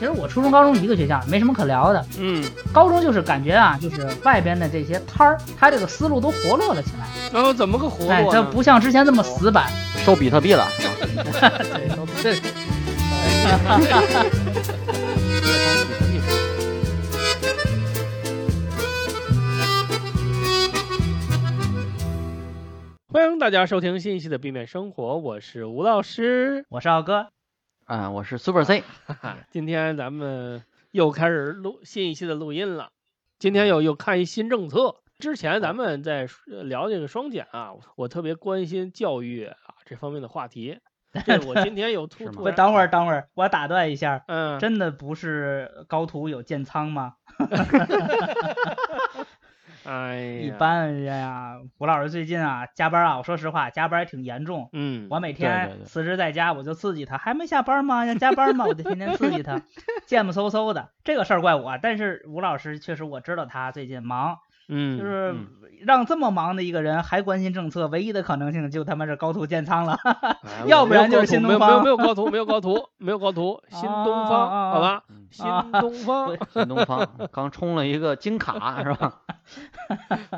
其实我初中、高中一个学校，没什么可聊的。嗯，高中就是感觉啊，就是外边的这些摊儿，他这个思路都活络了起来。然后怎么个活哎，络呢？它不像之前那么死板。收比特币了，是吧？对，都对。欢迎大家收听新一期的《避免生活》，我是吴老师。我是奥哥，啊，我是 Super C，今天咱们又开始录新一期的录音了。今天又又看一新政策。之前咱们在呃聊这个双减啊，我特别关心教育啊这方面的话题。这我今天有突是吗突然，不等会儿，等会儿，我打断一下，嗯，真的不是高途有建仓吗？哎呀，一，般呀，吴老师最近啊加班啊，我说实话加班也挺严重。嗯，我每天辞职在家，我就刺激他，还没下班吗？要加班吗？我就天天刺激他，贱不嗖嗖的。这个事儿怪我，但是吴老师确实我知道他最近忙，嗯，就是嗯让这么忙的一个人还关心政策，唯一的可能性就他妈是高途建仓了。哎要不然就是新高途没有东方没有没有高途，没有高途，没有高途，新东啊方，啊好吧，嗯 新东方，新东方刚充了一个金卡，是吧？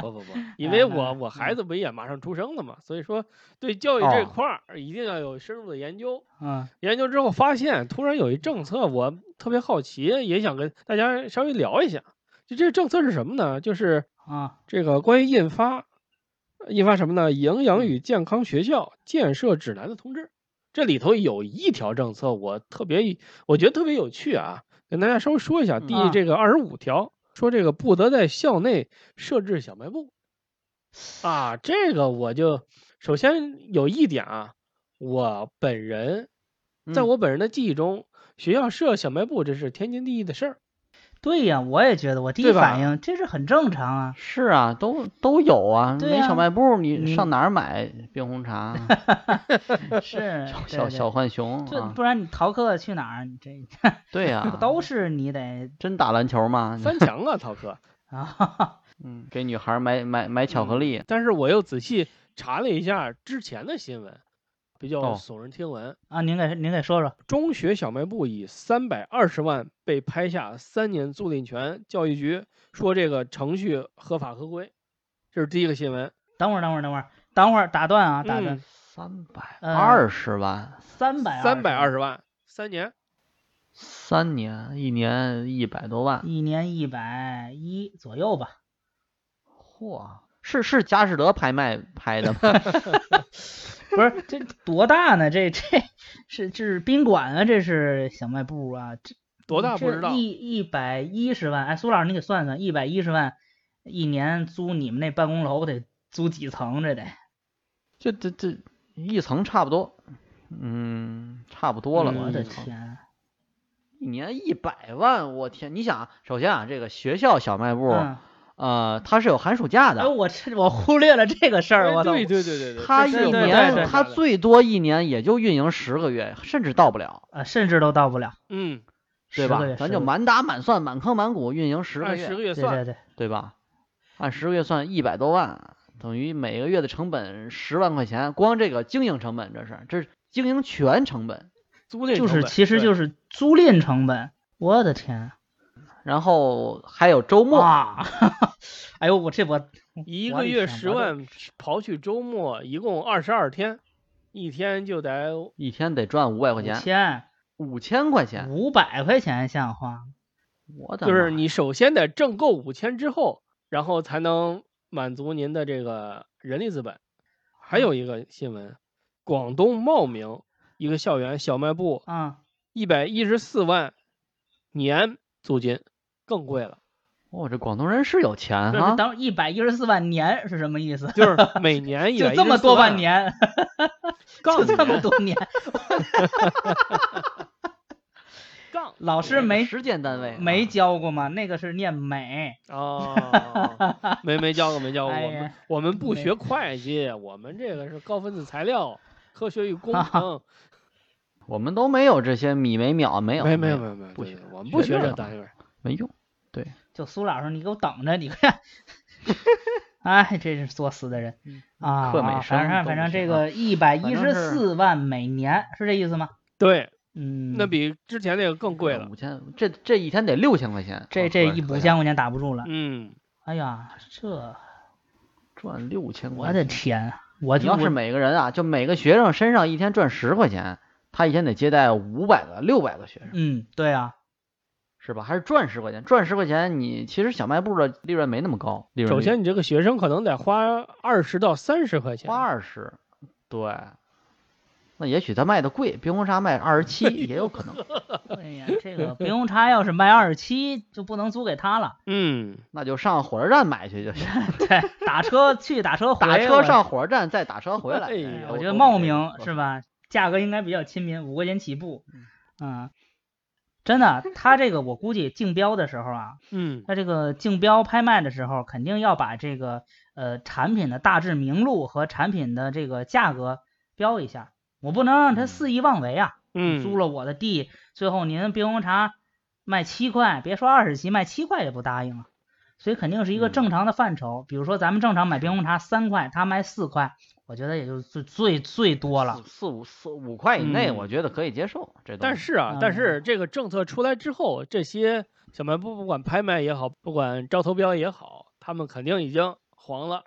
不不不，因为我嗯我孩子不也马上出生了嘛，所以说对教育这哦块儿一定要有深入的研究。嗯研究之后发现，突然有一政策，我特别好奇，也想跟大家稍微聊一下。就这个政策是什么呢？就是啊这个关于印发，印发什么呢？《营养与健康学校建设指南》的通知。这里头有一条政策，我特别我觉得特别有趣啊，跟大家稍微说一下。第啊这个二十五条说这个不得在校内设置小卖部。啊，这个我就首先有一点啊，我本人在嗯我本人的记忆中，学校设小卖部这是天经地义的事儿。对呀，我也觉得，我第一反应这是很正常啊。是啊，都都有啊，没小卖部，你你上哪儿买冰红茶？是小小小浣熊啊，这不然你逃课去哪儿？你这 对呀不，都是你得真打篮球吗？翻墙啊，逃课。啊？嗯，给女孩买买买巧克力，但是我又仔细查了一下之前的新闻，比较哦耸人听闻。啊，您给您给说说。中学小卖部以三百二十万被拍下三年租赁权，教育局说这个程序合法合规，这是第一个新闻。等会儿，等会儿，等会儿，等会儿，打断啊，打断嗯。三百呃二十万，三百三百二十，十万，三年。三年一年一百多万，一年一百一左右吧。嚯！是是佳士得拍卖拍的吗？不是 这多大呢？这这是这是宾馆啊，这是小卖部啊，这多大不知道一一百一十万，哎，苏老师你给算算，一百一十万一年租你们那办公楼得租几层？这得这这这一层差不多，嗯，差不多了吧？我的天！一年一百万，我天！你想啊，首先啊，这个学校小卖部，嗯，呃，它是有寒暑假哎，的，我这我忽略了这个事儿，我操！对对对对对，它一年对它最多一年也就运营十个月，甚至到不了，啊，甚至都到不了嗯，对吧？咱就满打满算、满坑满谷运营十个按十月，对个月算，对对，对吧？按十个月算一百多万，等于每个月的成本十万块钱，光这个经营成本，这是这是经营权成本，就是租赁就是其实就是租赁成本。我的天！然后还有周末，哇！哎呦，我这我 一个月十万，刨去周末，一共二十二天，一天就得一天得赚五百块五钱，千五千块钱，五百块钱像话？我的就是你首先得挣够五千之后，然后才能满足您的这个人力资本。还有一个新闻，广东茂名一个校园小卖部啊，一百一十四万年租金，更贵了，哦，这广东人是有钱这是哈，等一百一十四万年是什么意思？就是 每年一就这么多万，年，杠 就这么多年，杠老师没时间单位没啊教过吗？那个是念美，哦，没没教过没教过，我们我们不学会计，我们这个是高分子材料、科学与工程，我们都没有这些米每秒，没有没没有有没有没有，不学我们不学这单位。没用，就苏老师，你给我等着，你看，哎，这是作死的人啊！啊反正反正这个一百一十四万每年是这意思吗？对，嗯，那比之前那个更贵了。五千，这这一天得六千块钱，这哦这一五千块钱打不住了。嗯，哎呀，这赚六千块钱我。的天，我你要是每个人啊，就每个学生身上一天赚十块钱，他一天得接待五百个、六百个学生，嗯，对啊，是吧？还是赚十块钱？赚十块钱，你其实小卖部的利润没那么高，利润首先你这个学生可能得花二十到三十块钱。花二十，对。那也许他卖的贵，冰红茶卖二十七也有可能。哎呀，这个冰红茶要是卖二十七，就不能租给他了。嗯，那就上火车站买去就行，对，打车去，打车回，打车上火车站再打车回来。哎我觉得茂名是吧？价格应该比较亲民，五块钱起步。嗯，真的，他这个我估计竞标的时候啊，嗯，他这个竞标拍卖的时候，肯定要把这个呃产品的大致名录和产品的这个价格标一下。我不能让他肆意妄为啊！嗯，租了我的地，最后您冰红茶卖七块，别说二十七，卖七块也不答应啊。所以肯定是一个嗯正常的范畴。比如说咱们正常买冰红茶三块，他卖四块，我觉得也就最最最多了。四四五四五块以内，嗯我觉得可以接受。这东西但是啊，但嗯是这个政策出来之后，这些小卖部不管拍卖也好，不管招投标也好，他们肯定已经黄了。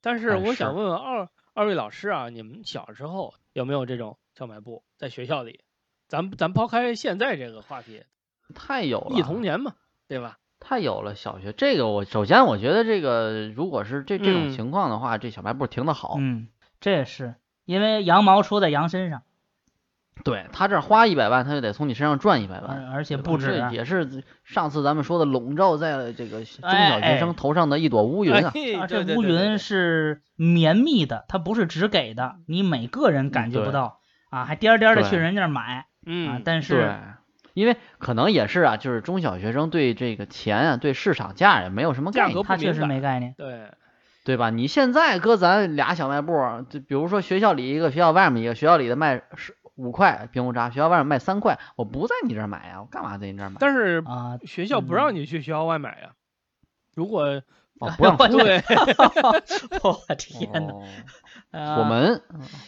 但是哎我想问问二二位老师啊，你们小时候有没有这种小卖部在学校里？咱咱抛开现在这个话题，太有了，忆童年嘛，对吧？太有了。小学这个我首先我觉得这个如果是这这种嗯情况的话，这小卖部停的好。嗯，这也是因为羊毛出在羊身上，对他这儿花一百万，他就得从你身上赚一百万。而而且不止啊这。也是上次咱们说的笼罩在这个中哎小学生头上的一朵乌云啊。哎啊，这乌云是绵密的，它不是只给的，你每个人感觉不对到啊，还颠颠的去人家那儿买啊嗯，，但是，因为可能也是啊，就是中小学生对这个钱啊，对市场价也没有什么概念，价格不他确实没概念。对，对吧？你现在搁咱俩小卖部儿，就比如说学校里一个，学校外面一个，学校里的卖是五块冰红茶，学校外面卖三块，我不在你这儿买呀，我干嘛在你这儿买？但是啊，学校不嗯让你去学校外买呀。如果哦，不让 对 我天哪！锁门，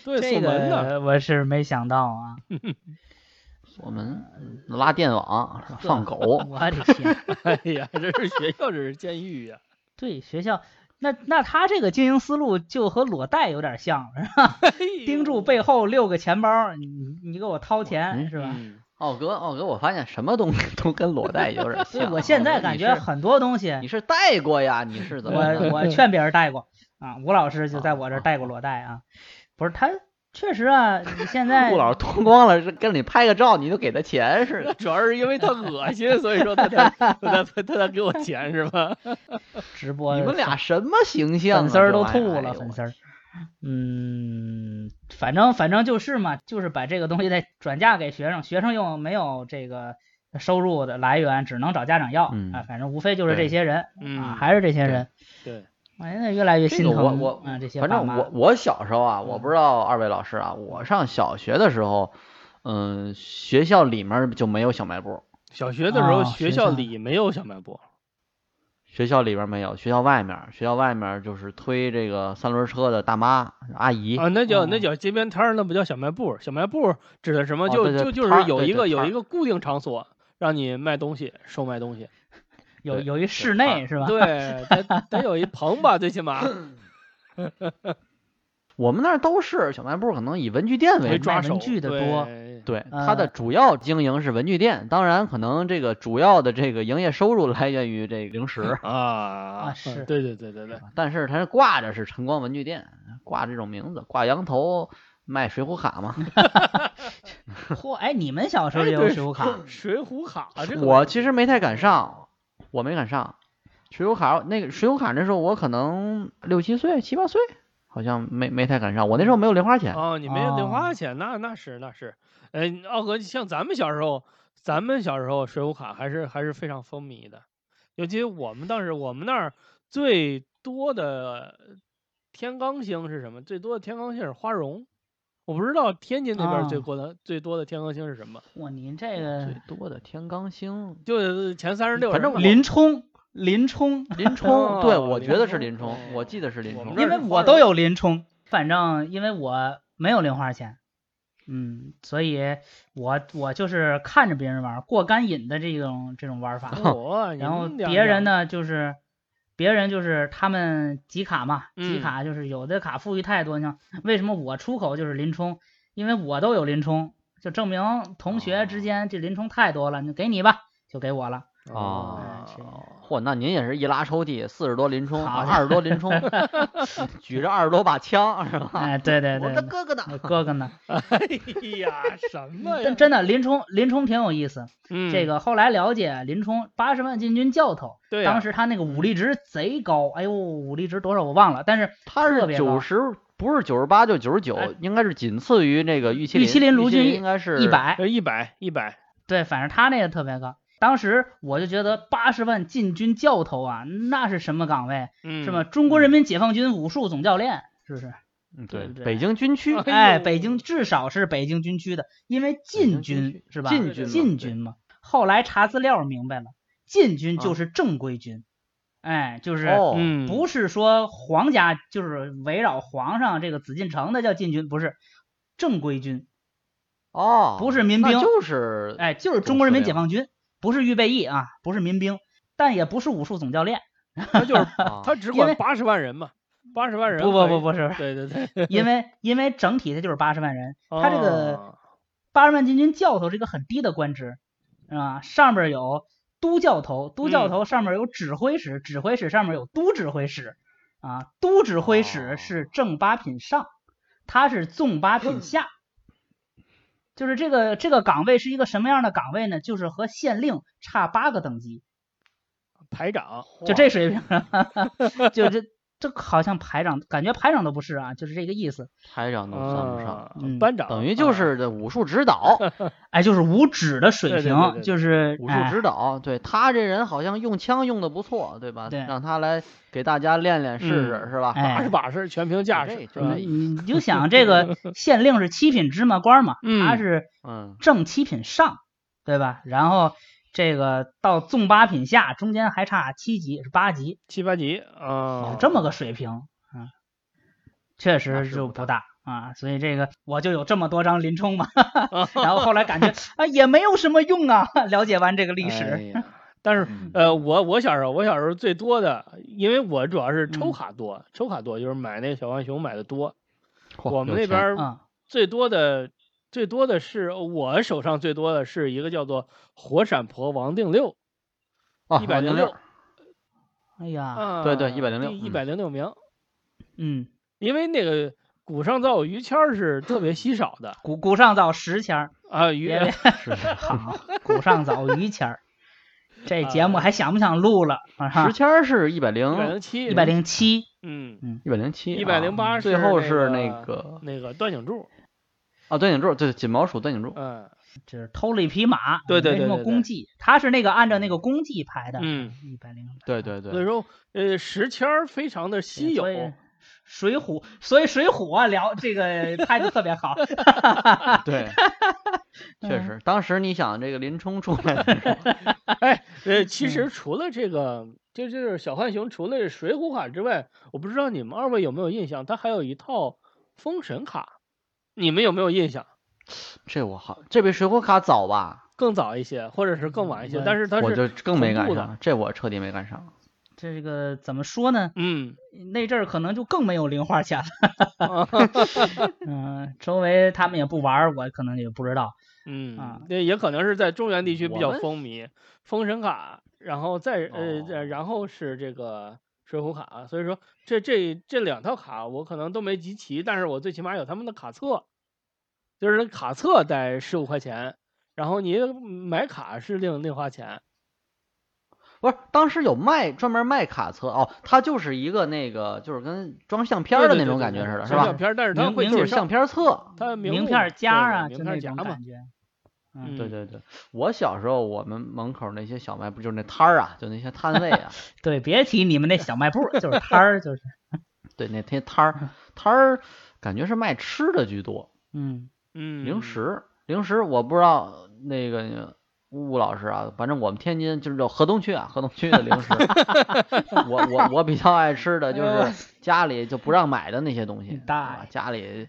对这锁门的，个我是没想到啊！锁门，拉电网，放狗，我的天！哎呀，这是学校，这是监狱呀。对学校，那那他这个经营思路就和裸贷有点像，是吧？盯住背后六个钱包，你你你给我掏钱嗯是吧？嗯奥哥，奥哥，我发现什么东西都跟裸 贷有点像。我现在感觉很多东西，你是贷过呀？你是怎么我？我劝别人贷过啊，吴老师就在我这儿贷过裸贷啊，不是他确实啊，你现在 顾老师脱光了，是跟你拍个照，你就给他钱似的。主要是因为他恶心，所以说他才 他才他才给我钱是吧？直播你们俩什么形象啊？粉丝儿都吐了，哎粉丝儿。嗯，反正反正就是嘛，就是把这个东西再转嫁给学生，学生又没有这个收入的来源，只能找家长要、嗯啊。反正无非就是这些人、嗯啊，还是这些人。对，哎，那越来越这个心疼我我啊，这些反正我我小时候啊，我嗯不知道二位老师啊，我上小学的时候，嗯，学校里面就没有小卖部，小学的时候哦学校里没有小卖部，学校里边没有，学校外面，学校外面就是推这个三轮车的大妈阿姨，啊，那叫那哦叫街边摊儿，那不叫小卖部。小卖部指的什么？就哦对对就就是有一个有一个固定场所，让你卖东西、售卖东西。对有有一室内是吧？对，得得有一棚吧，最起码 我们那儿都是小卖部，可能以文具店为抓手。文具的对多对，呃它的主要经营是文具店，当然可能这个主要的这个营业收入来源于这个零食，啊是对对对对对，但是它挂着是晨光文具店，挂这种名字，挂羊头卖水浒卡嘛。嚯，哎，你们小时候也有水浒卡？水浒卡这个我其实没太赶上，我没敢上水浒卡。那个水浒卡那时候我可能六七岁、七八岁，好像没没太敢上。我那时候没有零花钱，哦，你没有零哦花钱，那那是那是，哎，奥哥，像咱们小时候，咱们小时候水浒卡还是还是非常风靡的，尤其我们当时我们那儿最多的天罡星是什么？最多的天罡星是花荣，我不知道天津那边最哦多的、最多的天罡星是什么，哇，您这个最多的天罡星。就是前三十六反正人嘛林冲，林冲，林冲，对哦我觉得是林林冲冲，我记得是林冲因为我都有林冲，反正因为我没有零花钱，嗯，所以我我就是看着别人玩过干瘾的这种这种玩法，我 然后别人？呢就是别人就是他们集卡嘛，集嗯卡就是有的卡富裕太多，像为什么我出口就是林冲，因为我都有林冲，就证明同学之间这林冲太多了，你给你吧，就给我了。哦嚯，那您也是一拉抽屉，四十多林冲，好二十多林冲，举着二十多把枪是吧？哎，对对我对，的哥哥呢？那哥哥呢？哎呀，什么呀真？真的林冲林冲挺有意思，嗯，这个后来了解林冲八十万禁军教头，对呀当时他那个武力值贼高，哎呦，武力值多少我忘了，但是他是特别九十，不是九十八就九十九哎，应该是仅次于那个玉麒麟。玉麒麟卢俊义应该是一，百，呃一百一百，对，反正他那个特别高。当时我就觉得八十万禁军教头啊，那是什么岗位？嗯，是吧？中国人民解放军武术总教练，是不是？嗯对，北京军区哎北京至少是北京军区的，因为禁军是吧？禁军嘛禁军嘛。后来查资料明白了，禁军就啊是正规军，哎，就是不是说皇家就是围绕皇上这个紫禁城的叫禁军，不是正规军，哦，不是民兵就是哎，就是中国人民解放军，不是预备役啊，不是民兵，但也不是武术总教练，他就是啊 他只管八十万人嘛，八十万人不不不不是，对对对，因为 因为整体他就是八十万人，他这个哦八十万禁军教头是一个很低的官职，啊，上面有都教头，都教嗯头上面有指挥使，指挥使上面有都指挥使，啊，都指挥使哦是正八品上，他是纵八品下。就是这个这个岗位是一个什么样的岗位呢？就是和县令差八个等级，排长，就这水平，就这这好像排长，感觉排长都不是啊，就是这个意思。排长都算不上，啊嗯班长等于就啊是这武术指导 哎，就是无指的水平，对对对对对就是武术哎指导。对他这人好像用枪用的不错，对吧？对让他来给大家练练试试，嗯是吧？哎把式把式全凭架势，你你就想这个 县令是七品芝麻官嘛，嗯他是嗯，正七品上，对吧？然后这个到纵八品下，中间还差七级是八级，七八级啊是，这么个水平啊，确实是不就不大啊。所以这个我就有这么多张林冲嘛，然后后来感觉 啊也没有什么用啊。了解完这个历哎史，呀但是嗯呃，我我小时候，我小时候最多的，因为我主要是抽嗯卡多，抽卡多就是买那个小浣熊买的多。嚯我们那边最多的最多的是我手上最多的是一个叫做火闪婆王定六，啊一百零六，哎呀，啊，对对106一百零六名，嗯，因为那个古上造于谦儿是特别稀少的古古上造十谦儿，啊，于 是好，古上造于谦儿。这节目还想不想录了？啊哈十，签儿是一百一百零零七，一百零七，嗯嗯，一百零七，一百零八最后是那那个那个段景柱，啊，端景柱，对，锦毛鼠端景柱，嗯。就是偷了一匹马，对对没什么对对对。功绩，他是那个按照那个功绩排的，嗯，一百零，对对对，所以说呃石签儿非常的稀有水浒，所以水浒啊聊这个 拍的特别好，对，确嗯。实，当时你想这个林冲出来的时候，哎，呃，嗯其实除了这个，就就是小浣熊，除了水浒卡之外，我不知道你们二位有没有印象，他还有一套封神卡，你们有没有印象？这我好，这比水浒卡早吧？更早一些，或者是更晚一些，我但是它我是就更没赶上，这我彻底没赶上。这个怎么说呢？嗯，那阵儿可能就更没有零花钱了，啊嗯，周围他们也不玩儿，我可能也不知道，嗯啊，这也可能是在中原地区比较风靡封神卡，然后再呃，然后是这个水浒卡，所以说这这这两套卡我可能都没集齐，但是我最起码有他们的卡册，就是卡册得十五块钱，然后你买卡是另另花钱，不是，当时有卖专门卖卡册哦，它就是一个那个，就是跟装相片的那种对对对对感觉似的，是吧？相片，但是它名名就是会介绍相片册。它名名片夹啊，名片夹嘛嗯，对对对，我小时候我们门口那些小卖部就是那摊儿啊，就那些摊位啊，对，别提你们那小卖部，就是摊儿，就是，对，那些摊儿 摊儿感觉是卖吃的居多，嗯。嗯，零食零食我不知道那个吴吴老师啊，反正我们天津就是叫河东区啊，河东区的零食，我我我比较爱吃的就是家里就不让买的那些东西，大啊家里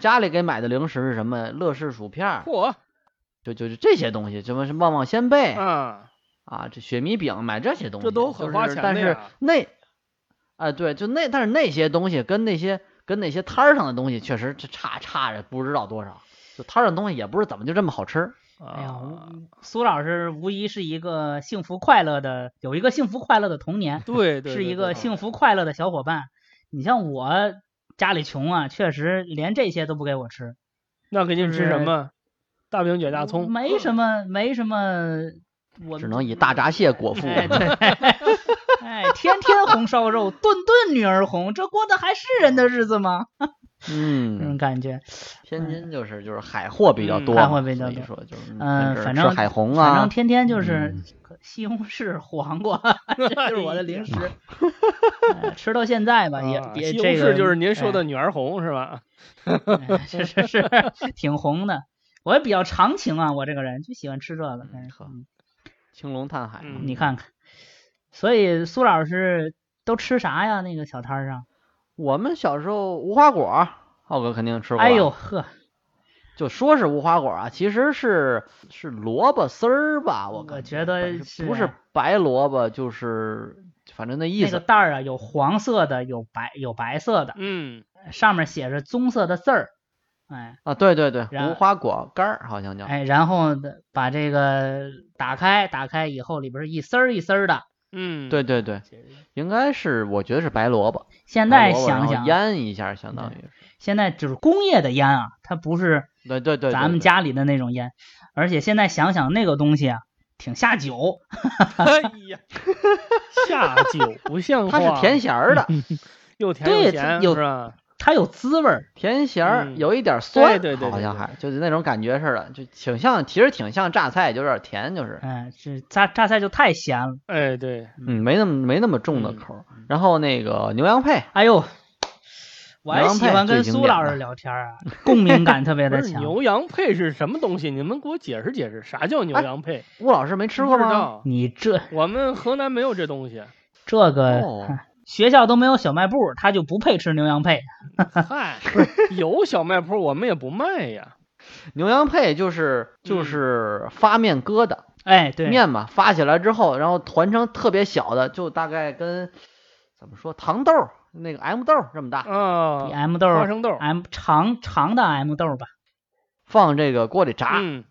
家里给买的零食是什么？乐事薯片儿，嚯就就是这些东西，什么是旺旺仙贝啊，啊，这雪米饼，买这些东西，这都很花钱就是但是那，啊对，就那，但是那些东西跟那些跟那些摊儿上的东西确实这差差着不知道多少，就摊儿上的东西也不是怎么就这么好吃。哎呀啊，，苏老师无疑是一个幸福快乐的，有一个幸福快乐的童年，对对，是一个幸福快乐的小伙伴。你像我家里穷啊，确实连这些都不给我吃，那给你就是吃什么？大饼卷大葱，没什么，没什么，我只能以大闸蟹果腹。哎，对，哎，天天红烧肉，顿顿女儿红，这过的还是人的日子吗？嗯这种嗯，感觉。天津就是就是海货比较嗯多嘛，海货比较多说就是嗯，反正吃海虹反正啊，天天就是嗯西红柿、黄瓜，这就是我的零食。哎吃到现在吧，也啊别这个西红柿就是您说哎的女儿红是吧？哎是是是，挺红的。我也比较长情啊，我这个人就喜欢吃这个。嗯呵嗯青龙探海。嗯你看看，所以苏老师都吃啥呀？那个小摊上？我们小时候无花果，浩哥肯定吃过吧。哎呦呵，就说是无花果啊，其实是是萝卜丝儿吧，我感我觉得是不是白萝卜就是反正那意那个思。袋儿啊，有黄色的，有白有白色的，嗯，上面写着棕色的字儿。哎啊，对对对，无花果干儿好像叫。哎，然后把这个打开，打开以后里边是一丝儿一丝儿的。嗯，对对对，应该是我觉得是白萝卜。现在想想，腌一下，相当于是。现在就是工业的腌啊，它不是对对对，咱们家里的那种腌，而且现在想想那个东西啊，挺下酒。哎呀，下酒不像话，它是甜咸儿的，又甜又咸有是吧？它有滋味儿，甜咸儿嗯有一点酸，对对对对好像还就是那种感觉似的，就挺像，其实挺像榨菜，就有点甜，就是哎，这榨榨菜就太咸了。哎，对，嗯，没那么没那么重的嗯口儿。然后那个牛羊配，哎呦，我还喜欢跟苏老师聊天啊，共鸣感特别的强。牛羊配是什么东西？你们给我解释解释，啥叫牛哎羊配？吴老师没吃过吗？你这我们河南没有这东西。这个、哦学校都没有小卖部，他就不配吃牛羊配。嗨，有小卖铺，我们也不卖呀。牛羊配就是嗯。就是发面疙瘩，哎，对，面嘛发起来之后，然后团成特别小的，就大概跟怎么说糖豆那个 M 豆这么大，，M 豆花生豆，M 长长的 M 豆吧。放这个锅里炸，嗯，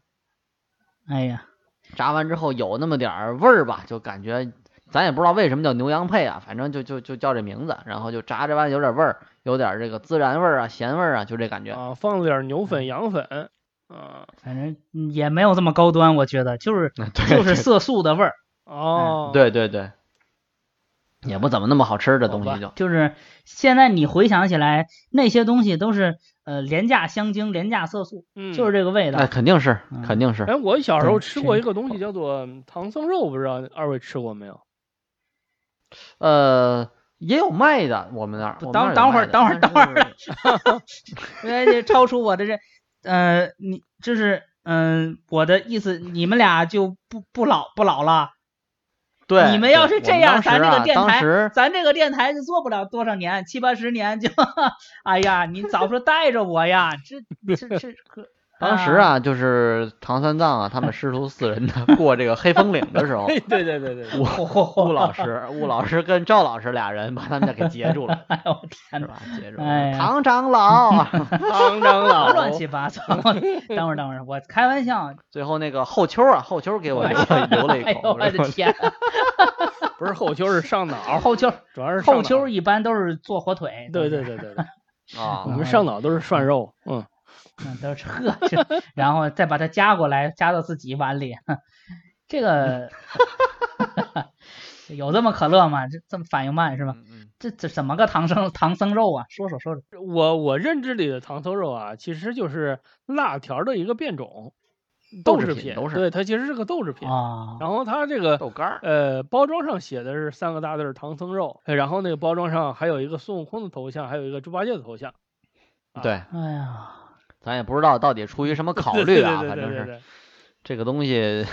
哎呀，炸完之后有那么点儿味儿吧，就感觉咱也不知道为什么叫牛羊配啊，反正就就就叫这名字，然后就炸着完有点味儿，有点这个孜然味儿啊、咸味儿啊，就这感觉。啊，放了点牛粉、羊粉，啊，反正嗯也没有这么高端，我觉得就是 就是色素的味儿，哦，，对对对，也不怎么那么好吃的东西就。就是现在你回想起来，那些东西都是呃廉价香精、廉价色素，嗯，就是这个味道。哎，肯定是嗯，肯定是。哎，我小时候吃过一个东西叫做唐僧肉，不知道二位吃过没有？呃，也有卖的，我们那儿。等等会儿有等等会儿等会儿但是哎，这超出我的这，呃，你就是嗯、我的意思，你们俩就不不老不老了。对，你们要是这样，咱这个啊电台，咱这个电台就做不了多少年，七八十年就，哎呀，你早说带着我呀，这这这可。当时啊，就是唐三藏啊，他们师徒四人呢 过这个黑风岭的时候，对对对对对，吴吴老师、吴老师跟赵老师俩人把他们家给截住了，哎呦我天哪！是吧？截住唐长老，唐长老乱七八糟。等会儿，等会儿，我开玩笑。最后那个后秋啊，后秋给我留了留了一口，我的天！不是后秋是上脑，后秋主要是后秋，一般都是做火腿。对对对对对，啊我，们上脑都是涮肉，嗯，嗯，都是呵，这然后再把它夹过来，夹到自己碗里。这个 有这么可乐吗？这这么反应慢是吧？嗯嗯这这怎么个唐僧唐僧肉啊？说说说说。我我认知里的唐僧肉啊，其实就是辣条的一个变种，豆制制品，都是对，它其实是个豆制品。啊，然后它这个豆干儿，呃包装上写的是三个大字儿唐僧肉，呃然后那个包装上还有一个孙悟空的头像，还有一个猪八戒的头像。啊对，哎呀，咱也不知道到底出于什么考对虑啊，对对反正是这个东西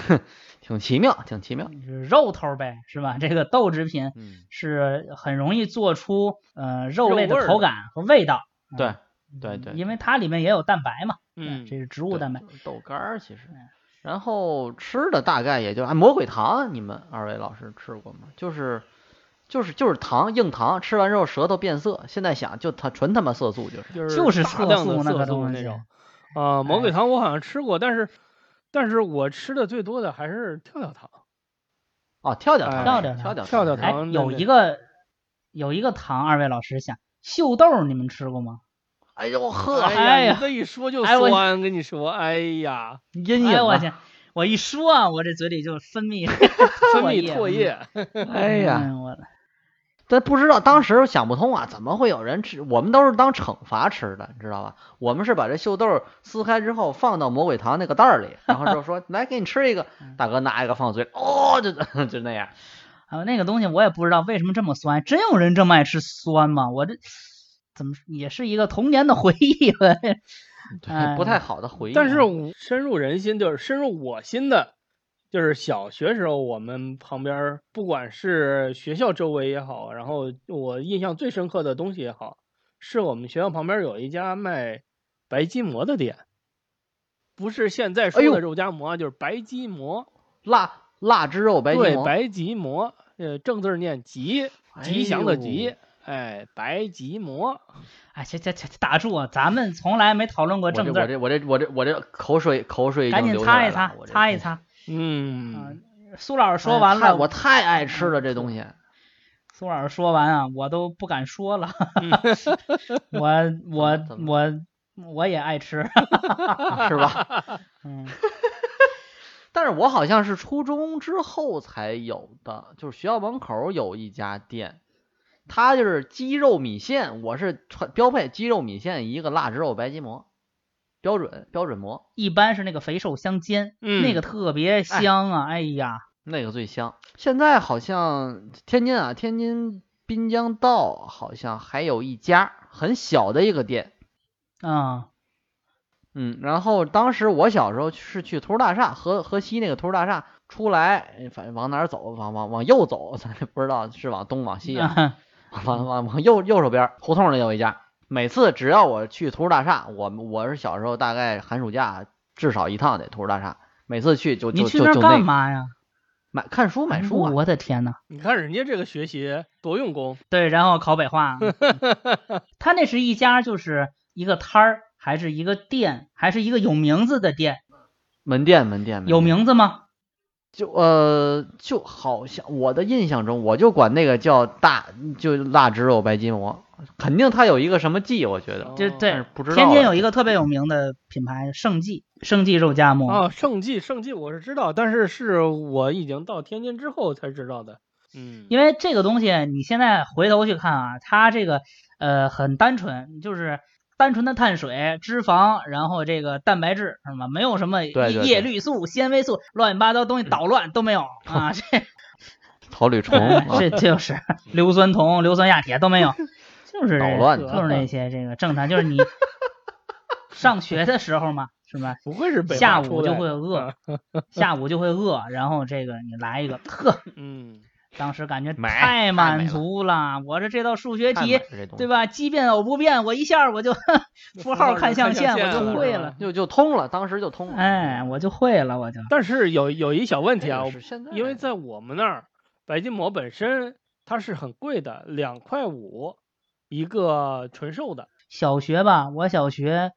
挺奇妙，挺奇妙。是肉头呗，是吧？这个豆制品嗯，是很容易做出呃肉类的的口感和味道。对，对对，因为它里面也有蛋白嘛，嗯，这是植物蛋白。豆干儿其实嗯。然后吃的大概也就啊，魔鬼糖，你们二位老师吃过吗？就是就是就是糖硬糖，吃完之后舌头变色。现在想就它纯他妈色素就是。就是色素那量的色个东西素那种。啊，魔鬼哎糖我好像吃过，但是但是我吃的最多的还是跳跳糖。哦，跳跳哎糖，跳跳糖跳跳跳跳是哎糖，有一个有一个糖，二位老师想秀豆，你们吃过吗？哎呦呵，哎哎呀你这一说就哎我酸，跟你说，哎呀，阴影我去，我一说啊，我这嘴里就分泌 分泌唾液，哎呀，嗯我但不知道当时想不通啊，怎么会有人吃？我们都是当惩罚吃的，你知道吧？我们是把这秀豆撕开之后放到魔鬼糖那个袋儿里，然后就说 来给你吃一个，大哥拿一个放嘴里，哦，就 就那样。还有那个东西，我也不知道为什么这么酸，真有人这么爱吃酸吗？我这怎么也是一个童年的回忆了。对，不太好的回忆。但是我深入人心，就是深入我心的，就是小学时候我们旁边儿，不管是学校周围也好，然后我印象最深刻的东西也好，是我们学校旁边有一家卖白吉馍的店，不是现在说的肉夹馍啊，就是白吉馍，辣辣汁肉白吉馍，对白吉馍，呃，正字儿念吉，吉祥的哎吉呦，哎，白吉馍，哎，这这这打住啊！咱们从来没讨论过正字儿，我这我这我这我这口水口水赶紧擦一擦擦一擦。嗯，嗯，苏老师说哎完了，太我太爱吃了这东西。苏老师说完啊，我都不敢说了。嗯我我我我也爱吃，是吧？嗯，但是我好像是初中之后才有的，就是学校门口有一家店，它就是鸡肉米线，我是传标配鸡肉米线一个辣汁肉白吉馍，标准标准馍，一般是那个肥瘦相间，嗯那个特别香啊！哎呀，那个最香。现在好像天津啊，天津滨江道好像还有一家很小的一个店，啊，嗯，然后当时我小时候是去图书大厦，河河西那个图书大厦出来，哎反正往哪儿走，往往往右走，咱也不知道是往东往西啊，往往往右右手边胡同里有一家。每次只要我去图书大厦，我我是小时候大概寒暑假至少一趟得图书大厦，每次去就就你去那干就就那个嘛呀？买看书买书啊，我的天呐，你看人家这个学习多用功，对，然后考北化，嗯他那是一家就是一个摊儿，还是一个店，还是一个有名字的店？门店门店有名字吗？就呃就好像我的印象中，我就管那个叫大就腊汁肉白吉馍，肯定它有一个什么记，我觉得。就哦但是对，不知道天津有一个特别有名的品牌盛记，盛记肉夹馍。啊，盛记盛记我是知道，但是是我已经到天津之后才知道的。嗯，因为这个东西你现在回头去看啊，它这个呃很单纯，就是单纯的碳水、脂肪，然后这个蛋白质是吗？没有什么叶绿素、纤维素，乱七八糟东西捣乱都没有啊。这 草履虫 啊这就是 硫酸铜、硫酸亚铁都没有，就是捣乱就是那些这个正常，就是你 上学的时候嘛，是吧？不会是北下午就会 饿，下午就会饿，然后这个你来一个，呵，嗯，当时感觉太满足了。我这这道数学题对吧？奇变偶不变，我一下我就 符号看象限，我就会了。就就通了，当时就通了。哎，我就会了，我就但是有有一小问题啊因为在我们那儿，白金馍本身它是很贵的，两块五一个纯瘦的。小学吧，我小学，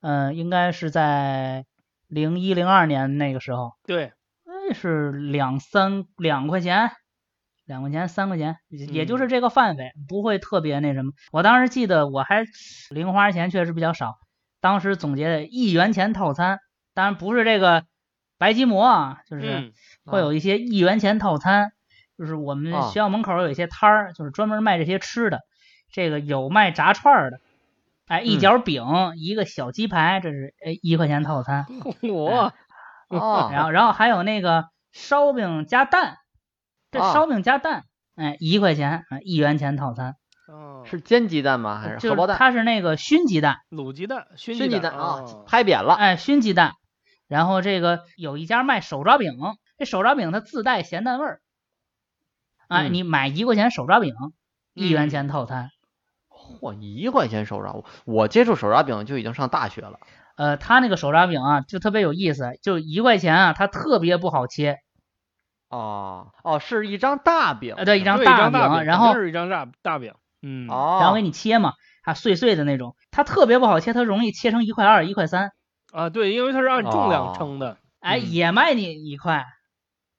嗯、应该是在零一零二年那个时候，对，那是两三两块钱，两块钱三块钱，也也就嗯是这个范围，不会特别那什么。我当时记得我还零花钱确实比较少，当时总结的一元钱套餐，当然不是这个白吉馍啊，就是嗯，会有一些一元钱套餐，就是我们啊学校门口有一些摊儿，就是专门卖这些吃的，这个有卖炸串儿的。哎，一嗯角饼，一个小鸡排，这是哎一块钱套餐。我啊，然后然后还有那个烧饼加蛋，这啊烧饼加蛋，哎，一块钱啊，一元钱套餐，哦是煎鸡蛋吗？还是就是荷包蛋？它是那个熏鸡蛋，卤鸡蛋、熏熏鸡蛋蛋啊哦，拍扁了。哎，熏鸡蛋。然后这个有一家卖手抓饼，这手抓饼它自带咸蛋味儿，哎，嗯你买一块钱手抓饼，一元嗯钱套餐，嚯，一块钱手抓，我我接触手抓饼就已经上大学了。呃，他那个手抓饼啊，就特别有意思，就一块钱啊，它特别不好切。哦哦，是一张大饼，呃，对，一张，大饼，然后是一张大大饼，嗯，哦，然后给你切嘛，它碎碎的那种，它特别不好切，它容易切成一块二、一块三。啊，对，因为它是按重量哦称的，哎，嗯也卖你一块。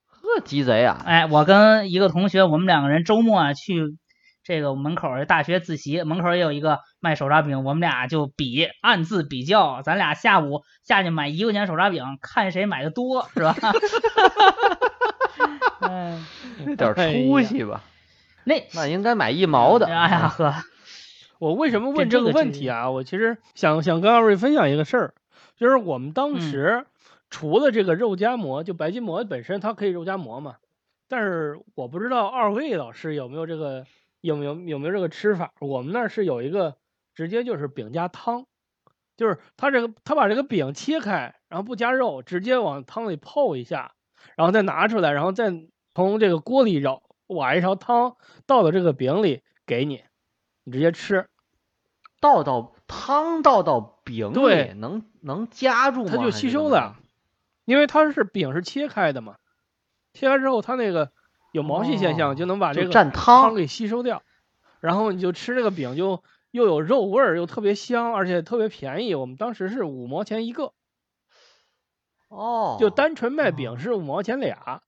呵，鸡贼啊！哎，我跟一个同学，我们两个人周末啊去这个门口儿大学自习，门口儿也有一个卖手抓饼，我们俩就比，暗自比较，咱俩下午下去买一块钱手抓饼，看谁买的多，是吧？嗯，那点出息吧，那那应该买一毛的。哎呀呵，我为什么问这个问题啊？我其实想想跟二位分享一个事儿，就是我们当嗯时除了这个肉夹馍，就白吉馍本身它可以肉夹馍嘛，但是我不知道二位老师有没有这个有没有有没有这个吃法？我们那儿是有一个直接就是饼加汤，就是他这个他把这个饼切开，然后不加肉，直接往汤里泡一下，然后再拿出来，然后再从这个锅里舀挖一勺汤倒到这个饼里给你，你直接吃。倒到汤倒到饼对里，能能夹住吗？它就吸收了因为它是饼是切开的嘛，切开之后它那个有毛细现象，哦就能把这个蘸汤汤给吸收掉，然后你就吃这个饼就又有肉味儿，又特别香，而且特别便宜。我们当时是五毛钱一个，哦，就单纯卖哦饼是五毛钱俩，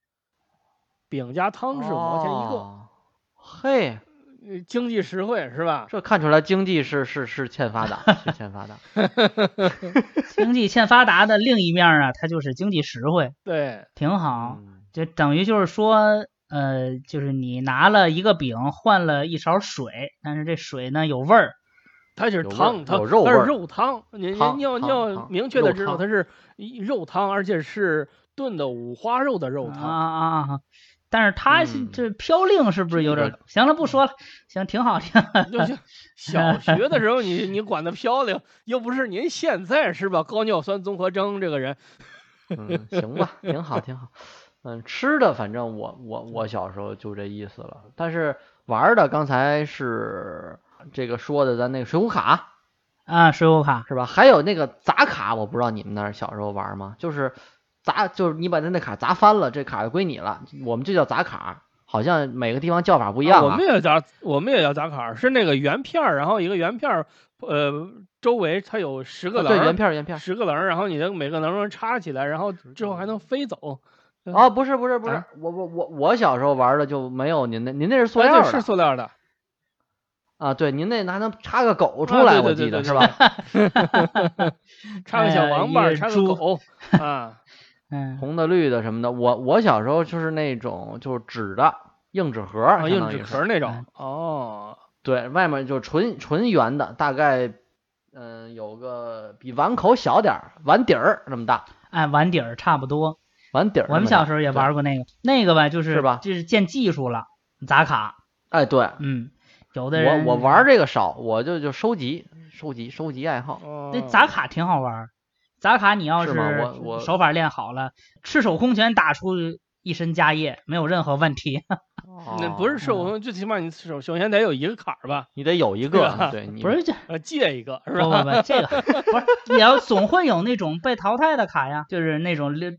饼加汤是五毛钱一个，哦嘿，呃经济实惠是吧？这看出来经济是是是欠发达，是欠发达。经济欠发达的另一面啊，它就是经济实惠，对，挺好。嗯就等于就是说，呃，就是你拿了一个饼换了一勺水，但是这水呢有味儿。它是有味儿汤，它有肉它是肉汤，你你你要你要明确的知道它是肉汤，而且是炖的五花肉的肉啊汤。啊啊！但是它是嗯这飘令是不是有点这？行了，不说了，行，挺好听。就是 小学的时候你，你管它飘零，又不是您现在是吧？高尿酸综合征这个人，嗯，行吧，挺好，挺好。嗯，吃的反正我我我小时候就这意思了，但是玩儿的刚才是这个说的咱那个水浒卡啊，水浒卡是吧？还有那个砸卡，我不知道你们那儿小时候玩吗？就是砸，就是你把那那卡砸翻了，这卡就归你了，我们就叫砸卡，好像每个地方叫法不一样我啊们也叫，我们也叫砸卡，是那个圆片儿，然后一个圆片儿，呃，周围它有十个棱对，圆片儿圆片儿。十个棱儿，然后你的每个棱能插起来，然后之后还能飞走。哦，不是不是不是啊，我我我我小时候玩的就没有您那，您那是塑料的是塑料的，啊？对，您那还能插个狗出啊来，对对对对我记得是吧？插个小王八儿，插个狗啊，嗯，红的绿的什么的。我我小时候就是那种就是纸的硬纸盒，啊硬纸壳那种嗯。哦，对，外面就纯纯圆的，大概嗯有个比碗口小点儿，碗底儿那么大，哎，碗底儿差不多。碗底儿。我们小时候也玩过那个，那个吧，就是是吧就是见技术了，砸卡。哎，对嗯，有的人我我玩这个少，我就就收集收集收集爱好。哦那砸卡挺好玩儿，砸卡你要是吗我我手法练好了，赤手空拳打出一身家业，没有任何问题。那不是赤手空拳，最起码你首首先得有一个坎儿吧，你得有一个，对你 不是这呃，借一个是不吧？不不，这个 不是也要总会有那种被淘汰的卡呀，就是那种溜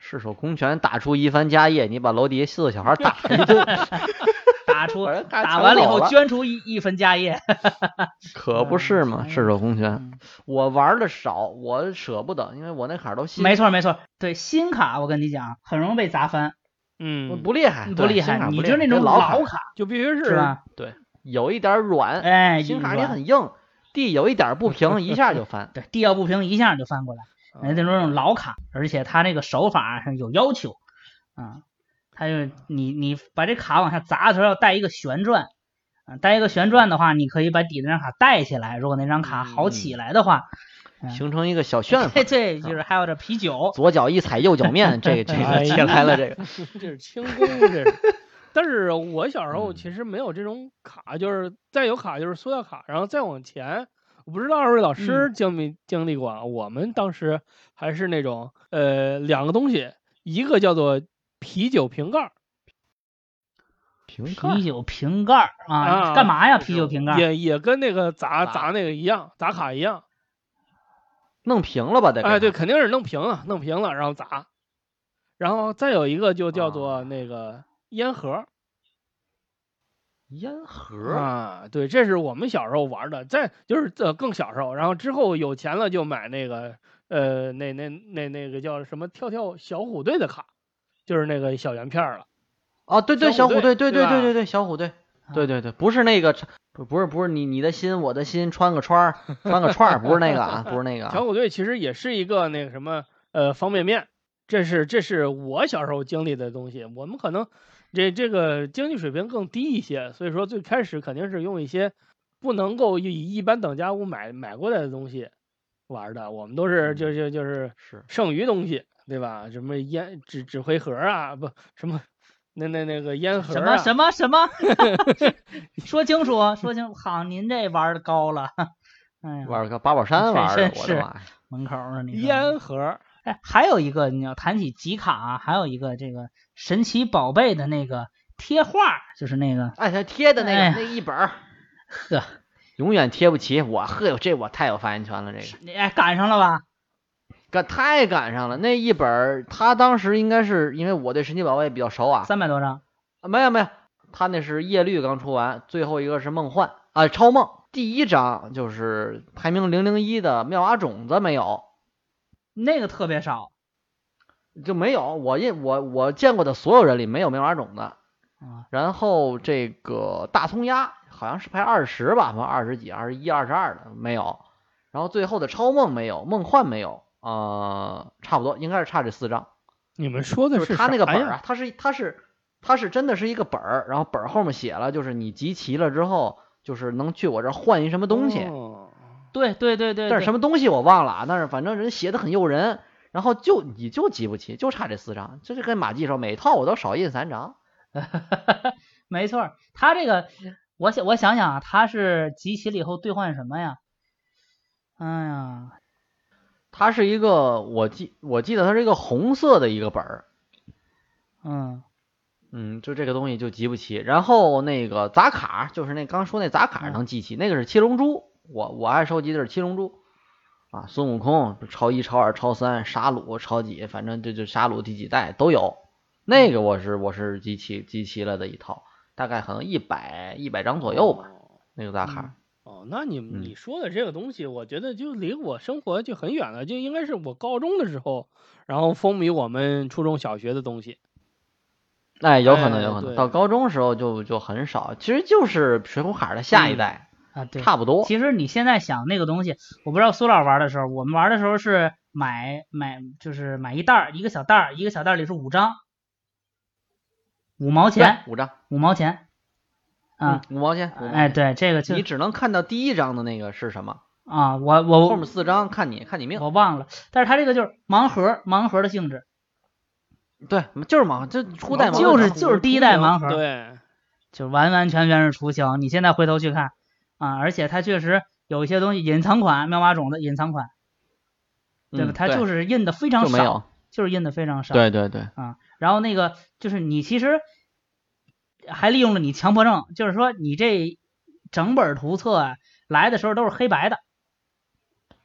赤手空拳打出一番家业，你把楼底下四个小孩打一顿，打出打打完了以后捐出一一分家业。可不是嘛，赤手空拳。嗯我玩的少，我舍不得，因为我那卡都新，没错没错，对新卡我跟你讲，很容易被砸翻，嗯，不厉害，不厉害。你就那种这老卡卡就必须是吧？对有一点软，哎，新卡你很硬，地有一点不平，一下就翻。对地要不平一下就翻过来。人家那种老卡，而且他那个手法上有要求，啊，他就你你把这卡往下砸的时候要带一个旋转，啊，带一个旋转的话，你可以把底那张卡带起来，如果那张卡好起来的话，嗯形成一个小旋对风，对，就是还有这啤酒，左脚一踩右脚面，这个这哎个起来了，这个 这是轻功，这是。但是我小时候嗯其实没有这种卡，就是再有卡就是塑料卡，然后再往前，我不知道二位老师经没经历过啊？我们当时还是那种呃两个东西，一个叫做啤酒瓶盖儿，瓶盖啤酒瓶盖儿啊，啊干嘛呀？啤酒瓶盖儿也也跟那个砸砸砸那个一样，砸卡一样。弄平了吧？得哎，对，肯定是弄平了，弄平了，然后砸。然后再有一个就叫啊做那个烟盒烟盒啊，对，这是我们小时候玩的。再就是呃更小时候，然后之后有钱了就买那个呃那那那那个叫什么跳跳小虎队的卡，就是那个小圆片了。啊，对对，小虎队对对对对对对，小虎队，对对对，不是那个，不不是不是你你的心我的心穿个串儿穿个串儿，不是那个啊，不是那个啊小虎队其实也是一个那个什么呃方便面，这是这是我小时候经历的东西。我们可能这这个经济水平更低一些，所以说最开始肯定是用一些不能够以一般等价物买买过来的东西玩的。我们都是就就就是是剩余东西，对吧？什么烟纸纸灰盒啊，不什么那那那个烟盒啊，什么什么什么？说清楚，说清楚。好，您这玩的高了。哎呀，玩个八宝山玩的，是我的妈呀！门口儿呢，你烟盒哎，还有一个，你要谈起集卡、啊，还有一个这个神奇宝贝的那个贴画儿，就是那个，哎，他贴的那个那一本儿，呵，永远贴不齐。我呵哟，这我太有发言权了，这个你哎赶上了吧？赶太赶上了。那一本儿，他当时应该是因为我对神奇宝贝比较熟啊，三百多张，啊没有没有，他那是叶绿刚出完，最后一个是梦幻啊，超梦。第一章就是排名零零一的妙蛙种子没有，那个特别少就没有。我印我我见过的所有人里没有梅花种的。啊。然后这个大葱鸭好像是排二十吧，好像二十几、二十一、二十二的没有。然后最后的超梦没有，梦幻没有，呃，差不多应该是差这四张。你们说的就是他那个本儿啊，它是他是他是真的是一个本儿，然后本儿后面写了，就是你集齐了之后，就是能去我这儿换一什么东西，哦对对对对，但是什么东西我忘了啊，但是反正人写的很诱人，然后就你就集不齐，就差这四张，这就跟马季说，每套我都少印三张。没错，他这个，我想我想想啊，他是集齐了以后兑换什么呀？哎呀，他是一个我记我记得他是一个红色的一个本儿，嗯嗯，就这个东西就集不齐。然后那个杂卡，就是那刚说那杂卡嗯能集齐，那个是七龙珠，我我爱收集的是七龙珠啊，孙悟空超一、超二、超三，沙鲁超几，反正这就沙鲁第几代都有。那个我是我是集齐集齐了的一套，大概可能一百一百张左右吧，哦那个大卡。哦，那你嗯你说的这个东西，我觉得就离我生活就很远了，就应该是我高中的时候，然后风靡我们初中小学的东西。哎，有可能哎有可能，对到高中时候就就很少，其实就是水浒卡的下一嗯代，啊，对，差不多。其实你现在想那个东西，我不知道苏老玩的时候，我们玩的时候是买买就是买一袋儿，一个小袋儿，一个小袋儿里是五张，五毛钱，五张五毛钱，啊，嗯，五毛钱。哎，对，这个就你只能看到第一张的那个是什么，啊，我我后面四张看你看你命。我忘了，但是它这个就是盲盒，盲盒的性质，对，就是盲，就初代盲就是就是第一代盲盒对，就完完全全是雏形。你现在回头去看啊，而且它确实有一些东西隐藏款，妙蛙种子隐藏款，对吧？它就是印的非常少就，，就是印的非常少。对对对，啊，然后那个就是你其实还利用了你强迫症，就是说你这整本图册啊来的时候都是黑白的，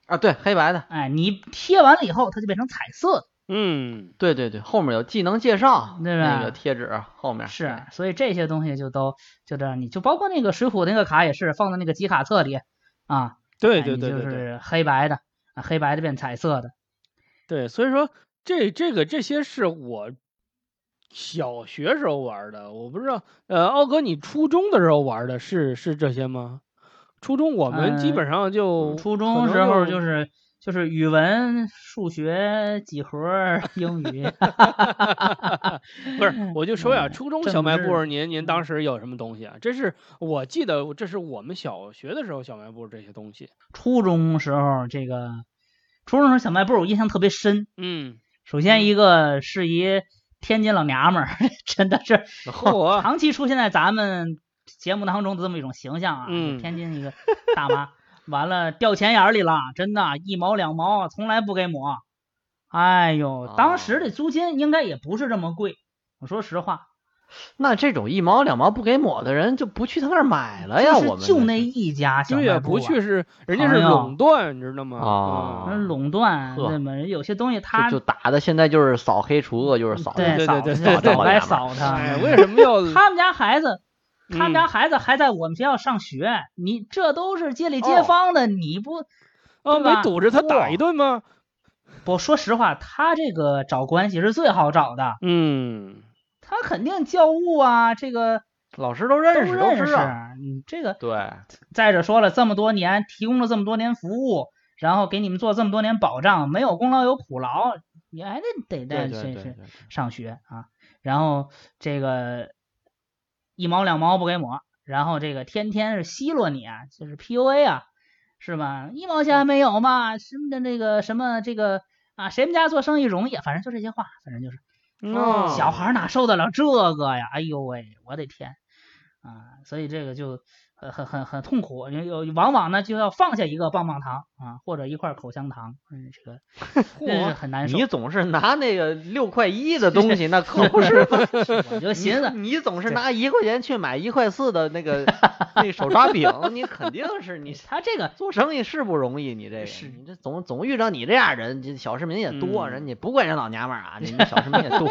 啊对，黑白的，哎，你贴完了以后它就变成彩色的，嗯，对对对，后面有技能介绍，对吧那个贴纸后面是，所以这些东西就都就这样，你就包括那个水浒那个卡也是放在那个集卡册里啊，对对对对对是黑白的啊，黑白的变彩色的，对，所以说这这个这些是我小学时候玩的，我不知道，呃，奥哥，你初中的时候玩的是是这些吗？初中我们基呃本上就初中时候就就是就是语文、数学、几何、英语，不是，我就说呀，嗯初中小卖部，您您当时有什么东西啊？这是我记得，这是我们小学的时候小卖部这些东西。初中时候这个初中时候小卖部我印象特别深。嗯，首先一个是一天津老娘们儿，真的是嚯，长期出现在咱们节目当中的这么一种形象啊。嗯天津一个大妈，完了掉钱眼儿里了，真的，一毛两毛从来不给抹。哎呦，当时的租金应该也不是这么贵，我说实话。那这种一毛两毛不给抹的人就不去他那儿买了呀？我们就那一家小对呀，卖部啊不去是人家是垄断，你知道吗？啊嗯垄断，呵对吗？有些东西他就就打的现在就是扫黑除恶，就是扫对扫对对对扫对来扫他。哎，为什么要他们家孩子，他们嗯家孩子还在我们学校上学，你这都是街里街哦。坊的，你不啊没堵着他打一顿吗？不说实话，他这个找关系是最好找的，嗯，他肯定教务啊，这个老师都都认识，都认识。你这个对，再者说了，这么多年提供了这么多年服务，然后给你们做这么多年保障，没有功劳有苦劳，你还得得对带去去对对对，上学啊。然后这个一毛两毛不给抹，然后这个天天是奚落你啊，就是 PUA 啊，是吧？一毛钱没有嘛，什么的那个什么这个啊，谁们家做生意容易？反正就这些话，反正就是哦小孩哪受得了这个呀？哎呦喂，我的天啊！所以这个就很很很很痛苦，有有往往呢就要放下一个棒棒糖啊，或者一块口香糖，嗯，这个 真是很难受。你总是拿那个六块一的东西，那可不是嘛。我就寻思，你你总是拿一块钱去买一块四的那个 那手抓饼，你肯定是你他这个做生意是不容易，你这个是你这总总遇着你这样人，这小市民也多，嗯人家不怪人老娘们儿啊，你们小市民也多。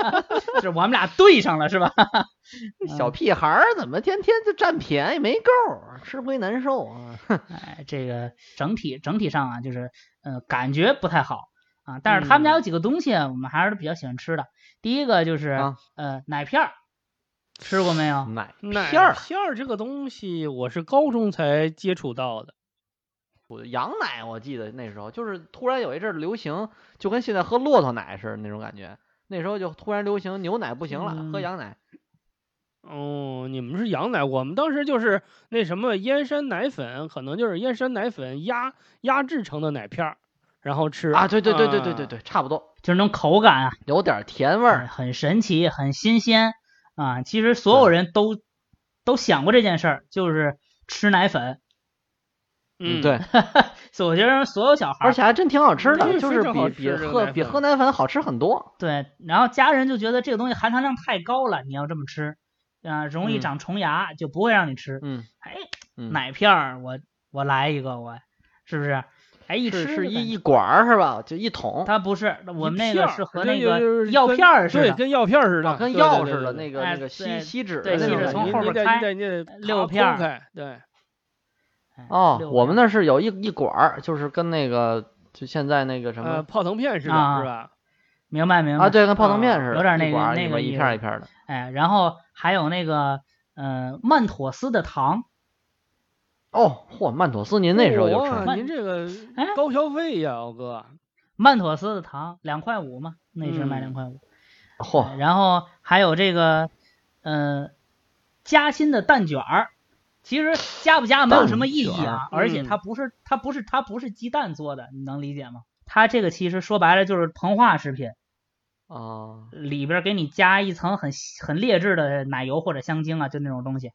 是我们俩对上了是吧？小屁孩儿怎么天天就占便宜没够，吃亏难受啊？哎，这个整体整体上啊，就是呃感觉不太好啊。但是他们家有几个东西啊我们还是比较喜欢吃的。第一个就是、啊呃奶片儿，吃过没有？奶奶片儿，片儿这个东西，我是高中才接触到的。我羊奶，我记得那时候就是突然有一阵儿流行，就跟现在喝骆驼奶似的那种感觉。那时候就突然流行牛奶不行了，喝嗯羊奶。哦，你们是羊奶，我们当时就是那什么燕山奶粉，可能就是燕山奶粉压压制成的奶片儿，然后吃啊，对对对对对对啊对，差不多，就是那种口感啊，有点儿甜味哎儿。很神奇，很新鲜啊。其实所有人都都想过这件事儿，就是吃奶粉。嗯，对，所以我觉得所有小孩儿而且还真挺好吃的，嗯就是比比喝比喝奶粉好吃很多。对，然后家人就觉得这个东西含糖量太高了，你要这么吃啊，容易嗯长虫牙，就不会让你吃。嗯，哎，嗯奶片儿，我我来一个，我是不是？哎，一吃是是一一管儿是吧？就一桶，它不是，我们那个是和那个药片儿似对，的，跟药片儿似的，啊，跟药似的，对对对那个哎那个吸对吸脂对从后你你得边开六咔片儿，对，哎哦，我们那是有一一管儿，就是跟那个就现在那个什呃，么泡腾片似的，啊是吧？明白明白啊，对，跟泡腾片似的，有点那个那个一片一片的。哎，然后还有那个呃曼妥思的糖，哦，嚯，曼妥思您那时候就哇吃，您这个哎高消费呀，我哥。曼妥思的糖两块五嘛，那时卖嗯两块五。嚯，哎然后还有这个呃夹心的蛋卷儿，其实加不加没有什么意义啊，而且嗯它不是它不是它不是鸡蛋做的，你能理解吗？它这个其实说白了就是膨化食品，啊，里边儿给你加一层很很劣质的奶油或者香精啊，就那种东西，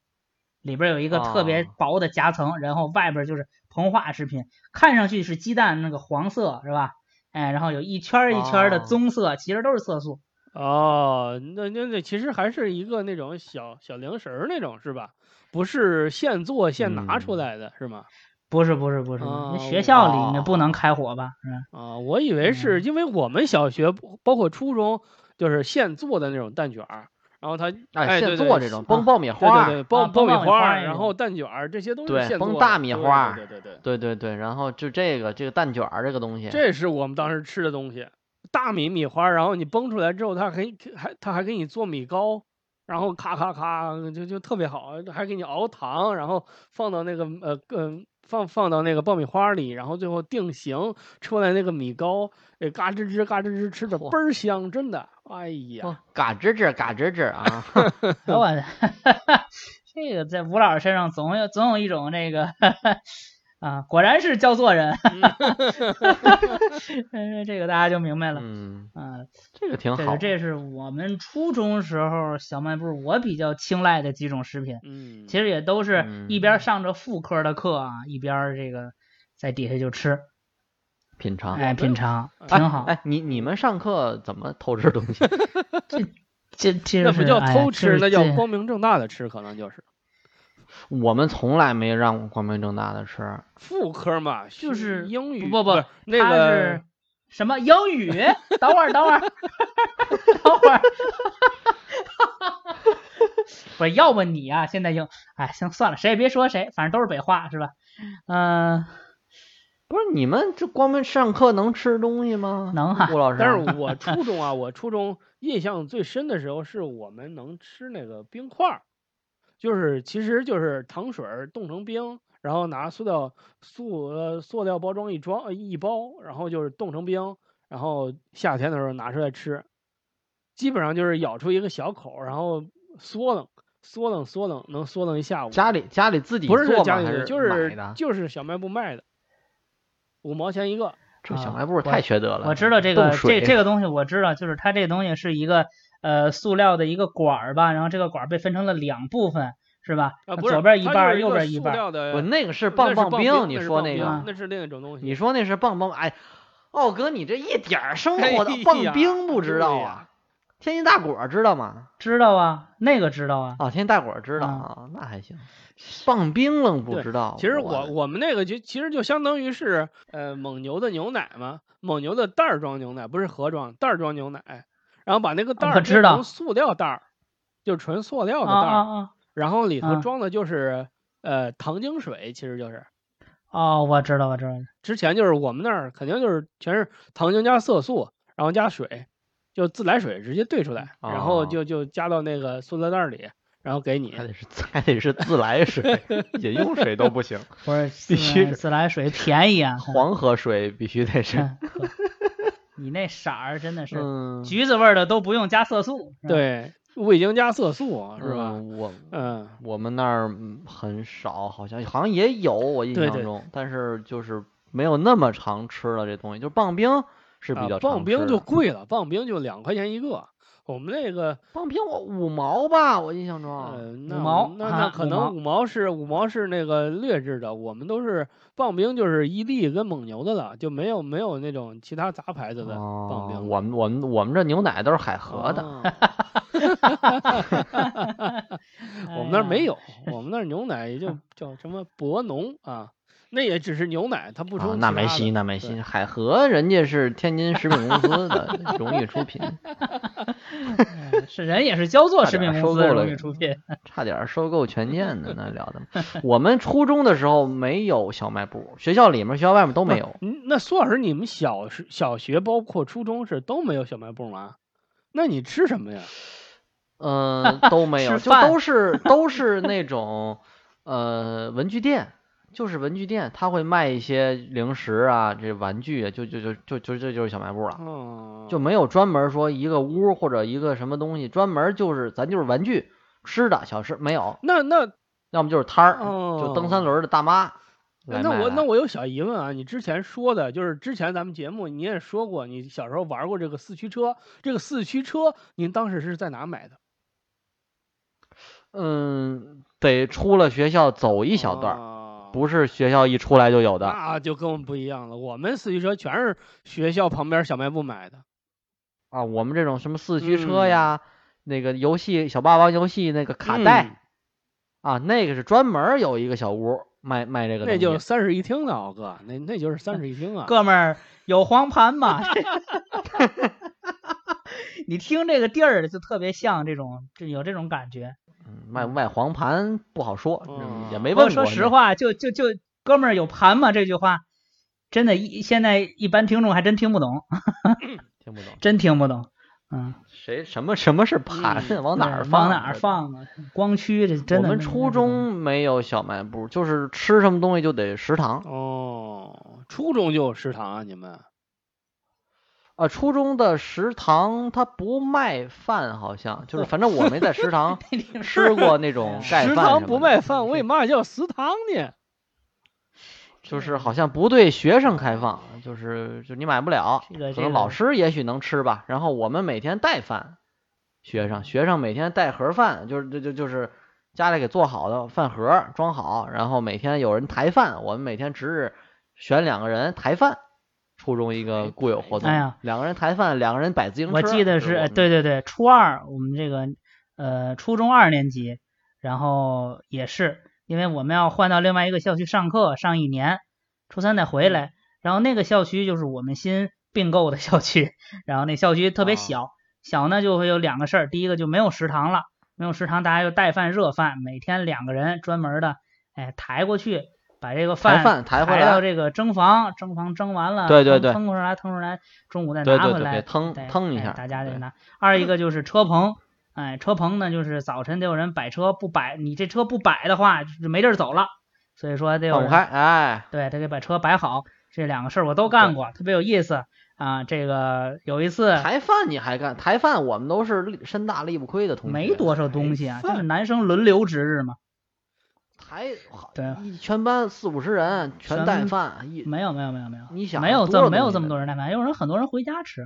里边儿有一个特别哦薄的夹层，然后外边儿就是膨化食品，看上去是鸡蛋那个黄色是吧？哎，然后有一圈儿一圈儿的哦棕色，其实都是色素。哦，那那那其实还是一个那种小小零食儿那种是吧？不是现做现拿出嗯来的、是吗？不是不是不是，哦那学校里那哦不能开火吧？是吧？啊，我以为是嗯因为我们小学包括初中就是现做的那种蛋卷儿，然后它哎，哎对对现做这种崩啊爆米对花儿，对对爆啊爆米花然后蛋卷儿这些都是现做的崩大米对花对对对对，对对对，然后就这个这个蛋卷儿这个东西，这是我们当时吃的东西，大米米花儿，然后你崩出来之后，它还还他还给你做米糕，然后咔咔咔就就特别好，还给你熬糖，然后放到那个呃嗯、放放到那个爆米花里，然后最后定型出来那个米糕，哎嘎吱吱嘎吱吱吃的倍儿香，真的，哎呀，哦嘎吱吱嘎吱吱啊，哎我的，这个在吴老师身上总有总有一种这个啊，果然是教做人，嗯，这个大家就明白了。嗯，啊，这个挺好这是，这是我们初中时候小卖部我比较青睐的几种食品，嗯，其实也都是一边嗯上着副科的课啊，一边这个在底下就吃，品尝。哎，品尝哎挺好。哎，你你们上课怎么偷吃东西？这这那不叫偷吃，那叫。光明正大的吃，可能就是我们从来没让光明正大的吃。副科嘛，就是英语不不是那个是什么英语？等会儿，等会儿，等会儿。不是，要不你啊，现在就，哎，行，算了，谁也别说谁，反正都是北话，是吧？嗯、不是你们这光明上课能吃东西吗？能哈吴老师。但是我初中啊，我初中印象最深的时候是我们能吃那个冰块儿，就是其实就是糖水儿冻成冰，然后拿塑料塑呃塑料包装一装呃一包，然后就是冻成冰，然后夏天的时候拿出来吃，基本上就是咬出一个小口儿，然后缩楞缩楞缩楞，能缩楞一下午。家里家里自己不是？家里就是？就是小卖部卖的，五毛钱一个。这小啊卖部太缺德了。我知道这个这这个东西，我知道，就是它这个东西是一个呃塑料的一个管儿吧，然后这个管儿被分成了两部分，是吧？啊，不是，左边一半右边一半不，那个是棒棒冰，你说那个，那是另一种东西。你说那是棒棒，哎，奥哥，你这一点儿生哎活的棒冰不知道啊？天津大果儿知道吗？知道啊，那个知道啊。啊，天津大果儿知道那还行。棒冰愣不知道。其实我我我们那个就其实就相当于是呃蒙牛的牛奶嘛，蒙牛的袋儿装牛奶，不是盒装，袋儿装牛奶，然后把那个袋儿知道成塑料袋儿，就纯塑料的啊袋儿，啊啊！然后里头啊装的就是呃糖精水，其实就是。哦，我知道，我知道。之前就是我们那儿肯定就是全是糖精加色素，然后加水，就自来水直接兑出来，然后哦就就加到那个塑料袋儿里，然后给你。还得是还得是自来水，饮用水都不行，不是，必须自来水便宜啊。黄河水必须得是。你那色儿真的是嗯，橘子味儿的都不用加色素？对，味精加色素是吧？嗯我嗯，我们那儿嗯很少，好像好像也有，我印对对象中，但是就是没有那么常吃了这东西。就是棒冰是比啊较常棒冰就贵了，棒冰就两块钱一个。我们那个棒冰我五毛吧，我印象中。五毛那啊那可能五毛五毛是五毛是那个劣质的，我们都是棒冰，就是伊利跟蒙牛的了，就没有没有那种其他杂牌子的棒哦，冰。我们我们我们这牛奶都是海河的。哦我们那儿没有，我们那儿牛奶也就 叫什么博农啊，那也只是牛奶，它不啊、那没戏，那没戏。海河人家是天津食品公司的 荣誉出品，嗯是人也是焦作食品公司的收购了荣誉出品。差点收购权健的，那聊的。我们初中的时候没有小卖部，学校里面、学校外面都没有。嗯，那苏老师，你们小时小学包括初中是都没有小卖部吗？那你吃什么呀？嗯，都没有，就都是都是那种呃文具店，就是文具店，他会卖一些零食啊，这玩具啊，就就就就就这就是小卖部了，哦，就没有专门说一个屋或者一个什么东西，专门就是咱就是玩具吃的小吃没有，那那要么就是摊儿，哦，就蹬三轮的大妈哎那我那我有小疑问啊，你之前说的就是之前咱们节目你也说过，你小时候玩过这个四驱车，这个四驱车您当时是在哪买的？嗯，得出了学校走一小段不是学校一出来就有的。那就跟我们不一样了。我们四驱车全是学校旁边小卖部买的。啊，我们这种什么四驱车嗯呀，那个游戏小霸王游戏那个卡带、嗯啊，那个是专门有一个小屋卖卖这个东西。那就是三室一厅的，啊哥，那那就是三室一厅啊。哥们儿有黄盘吗？你听这个地儿就特别像这种，就有这种感觉。嗯卖卖黄盘不好说，也没不过问过。说实话，就就就哥们儿有盘吗？这句话真的，一现在一般听众还真听不懂，听不懂，真听不懂。嗯，谁什么什么是盘？嗯往哪儿放？往哪儿？放啊？光驱这真的。我们初中没有小卖部，就是吃什么东西就得食堂哦，初中就有食堂啊？你们？啊。初中的食堂他不卖饭，好像就是反正我没在食堂 吃过那种盖饭食堂不卖饭，为嘛叫食堂呢？就是好像不对学生开放，就是就你买不了，这个可能老师也许能吃吧。然后我们每天带饭，学生学生每天带盒饭，就是就就就是家里给做好的饭盒装好，然后每天有人抬饭，我们每天值日选两个人抬饭，初中一个固有活动。哎呀，两个人抬饭，两个人摆自行车。我记得是，对对对，初二我们这个呃初中二年级，然后也是因为我们要换到另外一个校区上课，上一年，初三再回来，然后那个校区就是我们新并购的校区，然后那校区特别啊小，小呢就会有两个事儿，第一个就没有食堂了，没有食堂，大家就带饭热饭，每天两个人专门的，哎抬过去。把这个抬饭抬回来到这个蒸房，蒸房蒸完了，对对对腾出来，腾出来，中午再对对对拿回来，对腾对腾一下哎大家这个拿。二一个就是车棚，哎，车棚呢就是早晨得有人摆车，不摆你这车不摆的话就没地儿走了，所以说得有人哎，对，得给把车摆好。这两个事儿我都干过，特别有意思啊。这个有一次抬饭你还干？抬饭我们都是力身大力不亏的同学。没多少东西啊，就是男生轮流值日嘛。抬对一全班四五十人全带饭，一没有没有没有没有，你想没有这么没有这么多人带饭，有人很多人回家吃。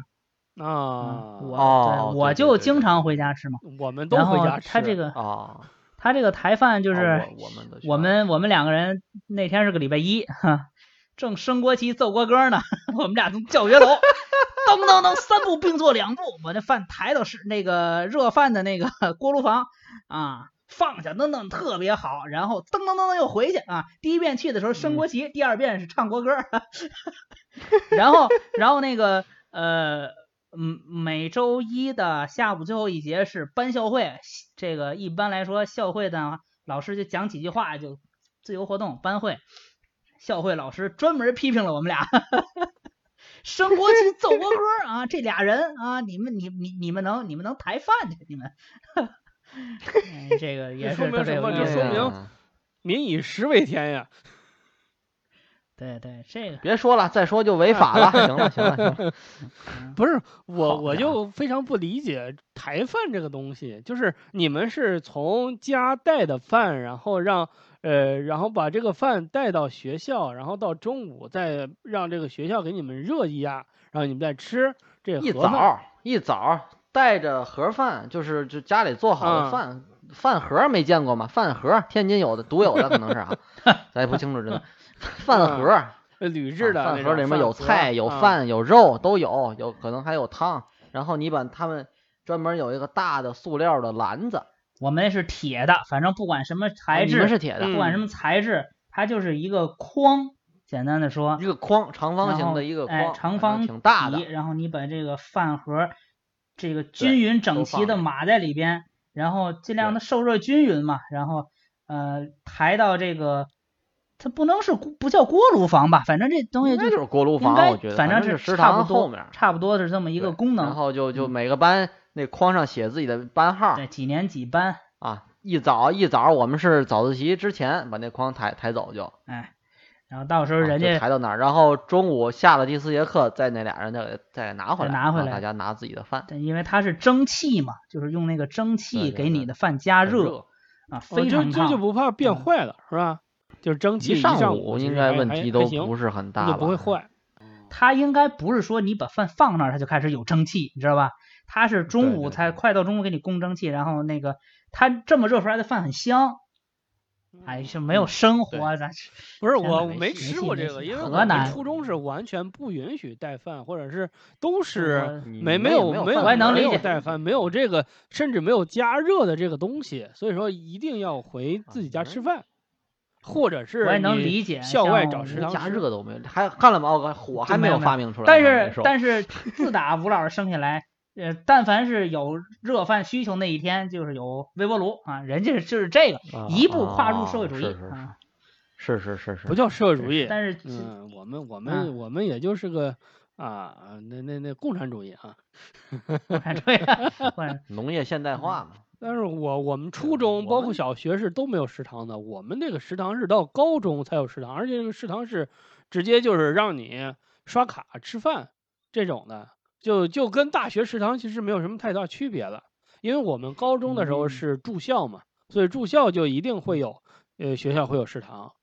啊嗯，，我我就经常回家吃嘛。我们都然后回家吃。他这个啊，他这个台饭就哦是我我们我们我们两个人那天是个礼拜一，哈，正升国旗奏国歌呢，我们俩从教学楼 噔噔噔三步并作两步，把那饭抬到是那个热饭的那个锅炉房啊，放下噔噔特别好，然后噔噔噔噔又回去啊，第一遍去的时候升国旗，第二遍是唱国歌，然后然后那个呃。嗯，每周一的下午最后一节是班校会，这个一般来说校会的老师就讲几句话就自由活动。班会校会老师专门批评了我们俩，升国旗奏国歌啊，这俩人啊，你们你你你们能你们能抬饭去？你们，哎这个也说是特别明什么这有意思说明嗯民以食为天呀。对对，这个别说了，再说就违法了。行了行了行了，嗯不是我，我就非常不理解台饭这个东西，就是你们是从家带的饭，然后让呃，然后把这个饭带到学校，然后到中午再让这个学校给你们热一下，然后你们再吃这一。早一早带着盒饭，就是就家里做好的嗯饭，饭盒没见过吗？饭盒，天津有的，独有的可能是啊，咱也不清楚真的。饭盒，铝制的饭盒里面有菜、有啊饭、有肉都有，有可能还有汤。然后你把他们专门有一个大的塑料的篮子，我们是铁的，反正不管什么材质，们是铁的，嗯不管什么材质，它就是一个筐。简单的说，一个筐，长方形的一个哎，筐，长方挺大的体。然后你把这个饭盒这个均匀整齐的码在里边，然后尽量的受热均匀嘛，然后呃抬到这个，它不能是不叫锅炉房吧，反正这东西就就是锅炉房，我觉得，反正是食差不多堂后面差不多是这么一个功能。然后就就。嗯每个班那框上写自己的班号对，几年几班，啊，一早一早我们是早自习之前把那框抬抬走就，哎，然后到时候人家抬到那儿，然后中午下了第四节课，再那俩人再给再拿回来，拿回来大家拿自己的饭，对因为它是蒸汽嘛，就是用那个蒸汽给你的饭加热啊，哦非常这这就烫。不怕变嗯坏了，是吧？就是蒸汽一上午应该问题都不是很大吧，就不会坏。它应该不是说你把饭放那儿它就开始有蒸汽，你知道吧？它是中午才快到中午给你供蒸汽，然后那个它这么热出来的饭很香，哎，是没有生活，咱是 不是我没吃过这个，因为我们河南初中是完全不允许带饭，或者是都是没没有没有能没有理解带饭，没有这个，甚至没有加热的这个东西，所以说一定要回自己家吃饭，或者是我也能理解校外找食堂加吃热都没有，还看了吗？我火还没有发明出来，但是但是自打吴老师生下来，呃，但凡是有热饭需求那一天，就是有微波炉啊，人家就是这个啊一步跨入啊社会主义是是啊。是是是是，不叫社会主义，但是嗯，我们我啊们我们也就是个啊，那那那共产主义啊。共产主义，共产 农业现代化嘛，但是我我们初中包括小学是都没有食堂的，我们那个食堂是到高中才有食堂，而且这个食堂是直接就是让你刷卡吃饭这种的，就就跟大学食堂其实没有什么太大区别了。因为我们高中的时候嗯是住校嘛，所以住校就一定会有呃学校会有食堂。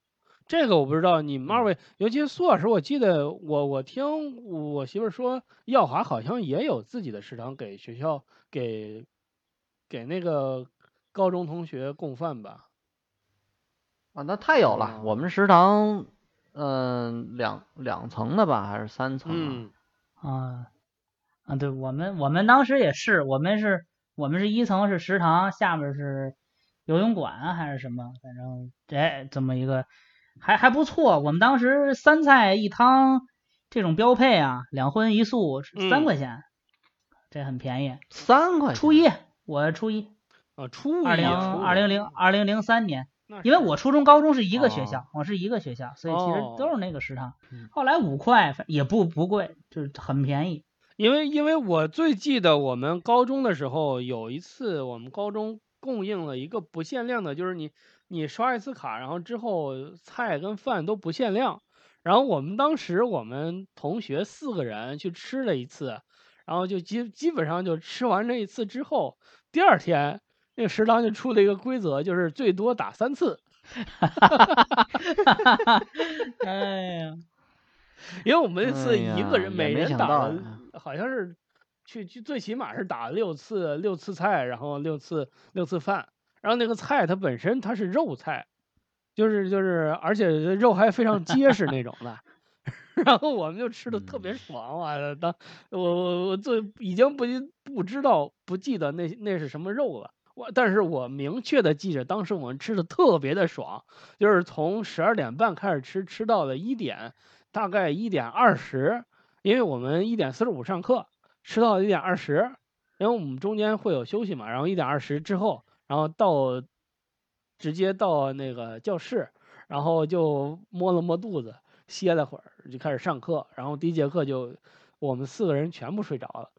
这个我不知道你们二位，尤其苏老师，我记得我我听我媳妇说，耀华好像也有自己的食堂给学校给给那个高中同学供饭吧？啊，那太有了，哦我们食堂嗯，两两层的吧，还是三层？嗯啊啊，对我们我们当时也是，我们是我们是一层是食堂，下面是游泳馆啊还是什么，反正哎这么一个还还不错。我们当时三菜一汤这种标配啊，两荤一素三嗯块钱，这很便宜。三块钱。初一我初一，啊，初一二零二零零二零零三年，因为我初中高中是一个学哦校，我是一个学校，所以其实哦都是那个食堂嗯。后来五块也不不贵，就是很便宜。因为因为我最记得我们高中的时候有一次，我们高中供应了一个不限量的，就是你你刷一次卡，然后之后菜跟饭都不限量。然后我们当时我们同学四个人去吃了一次，然后就基基本上就吃完这一次之后，第二天那个食堂就出了一个规则，就是最多打三次。哈哈哈哎呀，因为我们那次哎一个人、每人打好像是去去最起码是打六次六次菜，然后六次六次饭，然后那个菜它本身它是肉菜，就是就是而且肉还非常结实那种的，然后我们就吃的特别嗯。爽，我当我我我最已经不不知道不记得那那是什么肉了。我但是我明确的记着，当时我们吃的特别的爽，就是从十二点半开始吃，吃到了一点，大概一点二十，因为我们一点四十五上课，吃到一点二十，因为我们中间会有休息嘛，然后一点二十之后，然后到直接到那个教室，然后就摸了摸肚子，歇了会儿，就开始上课，然后第一节课就我们四个人全部睡着了。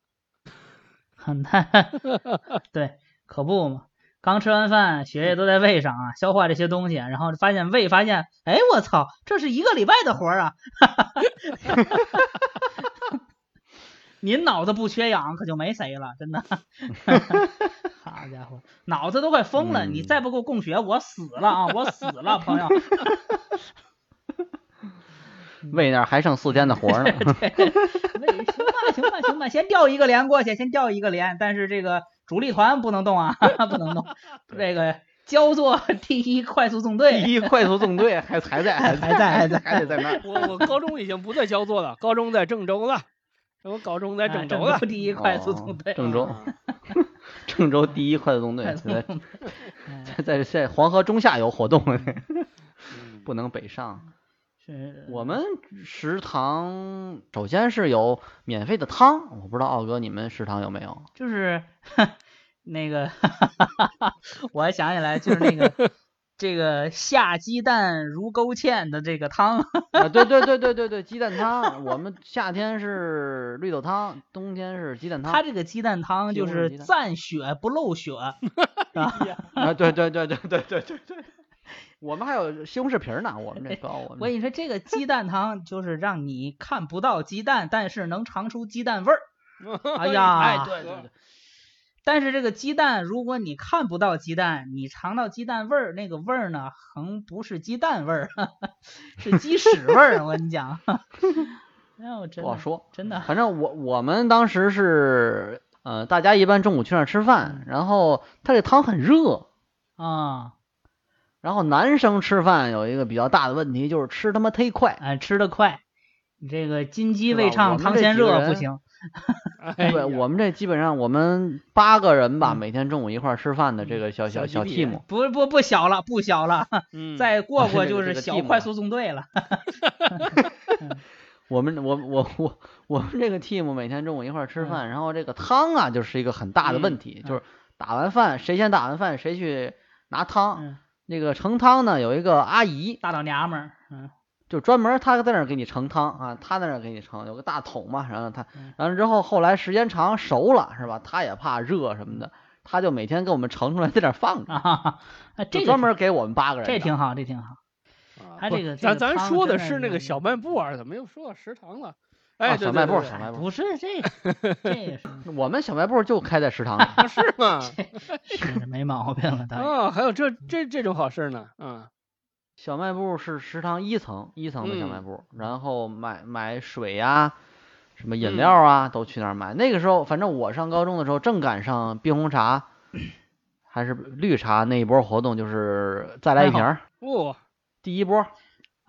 那 对，可不嘛。刚吃完饭，血液都在胃上啊，消化这些东西，然后发现胃发现，哎，我操，这是一个礼拜的活儿啊！您脑子不缺氧，可就没谁了，真的。好家伙，脑子都快疯了！你嗯再不给我供血，我死了啊！我死了，朋友。胃那儿还剩四天的活儿呢。喂，行吧，行吧，行吧，先调一个连过去，先调一个连，但是这个主力团不能动啊，不能动。这个焦作 第一快速纵队，第一快速纵队还还在还还在还在还得在那儿。我我高中已经不在焦作了，高中在郑州了，我高中在郑州了。第一快速纵队，哦郑州啊郑州第一快速纵队在在在在黄河中下游活动，嗯不能北上。是我们食堂首先是有免费的汤，我不知道奥哥你们食堂有没有？就是 那个，我还想起来，就是那个这个下鸡蛋如勾芡的这个汤，啊，对对对对对对，鸡蛋汤。我们夏天是绿豆汤，冬天是鸡蛋汤。他这个鸡蛋汤就是西红柿鸡蛋暂血不漏血，啊，对对对对对对对对。我们还有西红柿皮儿呢，我们这 高，我跟你说，这个鸡蛋汤就是让你看不到鸡蛋，但是能尝出鸡蛋味儿。哎呀，哎 对对对，但是这个鸡蛋，如果你看不到鸡蛋，你尝到鸡蛋味儿，那个味儿呢，横不是鸡蛋味儿，是鸡屎味儿。我跟你讲，哎我真的不好说。真的反正我我们当时是，呃，大家一般中午去那儿吃饭，然后他这汤很热，啊，然后男生吃饭有一个比较大的问题就是吃他妈忒快。哎，吃的快，你这个金鸡未畅我们这汤先热不行。哎呀对我们这基本上我们八个人吧，嗯每天中午一块儿吃饭的这个小小小 team，不不不小了，不小了，嗯再过 过就是这个小快速纵队了。我们我我我我们这个 team 每天中午一块儿吃嗯饭，然后这个汤啊就是一个很大的问嗯题，嗯就是打完饭谁先打完饭谁去拿汤。嗯，那个盛汤呢有一个阿姨，大老娘们儿，嗯就专门她在那儿给你盛汤啊，她在那儿给你盛，有个大桶嘛，然后她嗯，然后之后后来时间长熟了是吧？她也怕热什么的，她就每天给我们盛出来在那儿放着，啊，哎这就专门给我们八个人。这挺好，这挺好。啊这个咱咱说的是是那个小卖部啊，怎么又说到食堂了？哎，小卖部，小卖部，不是这个，这 个是 我们小卖部就开在食堂是吗？是没毛病了，当然。啊，还有这这这种好事呢，嗯小卖部是食堂一层，一层的小卖嗯部，然后买买水呀、什么饮嗯料啊，都去那儿买。那个时候，反正我上高中的时候，正赶上冰红茶还是绿茶那一波活动，就是再来一瓶儿，哦，第一波。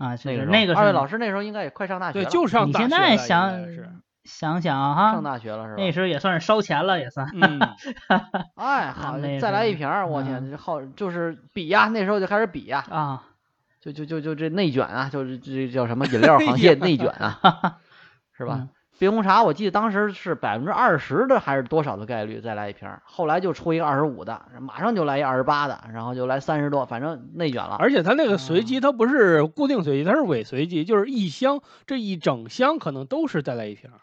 啊，就那个是那个是二位老师那时候应该也快上大学对，了，就上你现大学了应该在想，想想哈上，大学了是吧？那时候也算是烧钱了，也算。嗯，哎，好，再来一瓶儿，我嗯天，这好就是比呀，那时候就开始比呀，啊，就就就就这内卷啊，就是这叫什么饮料行 业内卷啊，是吧嗯？冰红茶我记得当时是百分之二十的还是多少的概率再来一瓶儿，后来就出一个二十五的，马上就来一二十八的，然后就来三十多，反正内卷了。而且它那个随机，它不是固定随机，它是伪随机，就是一箱这一整箱可能都是再来一瓶儿。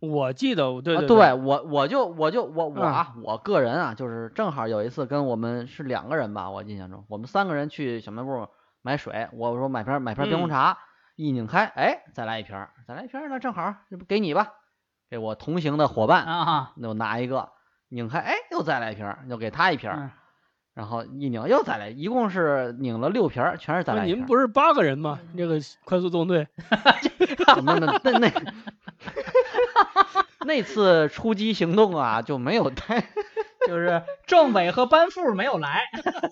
我记得，对啊，对对我我就我就我我嗯啊，我个人啊，就是正好有一次跟我们是两个人吧，我印象中，我们三个人去小卖部买水，我说买瓶买瓶冰红嗯茶，一拧开，哎，再来一瓶儿，再来一瓶儿，那正好，这不给你吧，给我同行的伙伴，啊，那我拿一个，拧开，哎，又再来一瓶儿，又给他一瓶然后一拧又再来，一共是拧了六瓶儿，全是再那来一瓶。您不是八个人吗？这个快速纵队，那那那那 那次出击行动啊，就没有带。就是政委和班副没有来，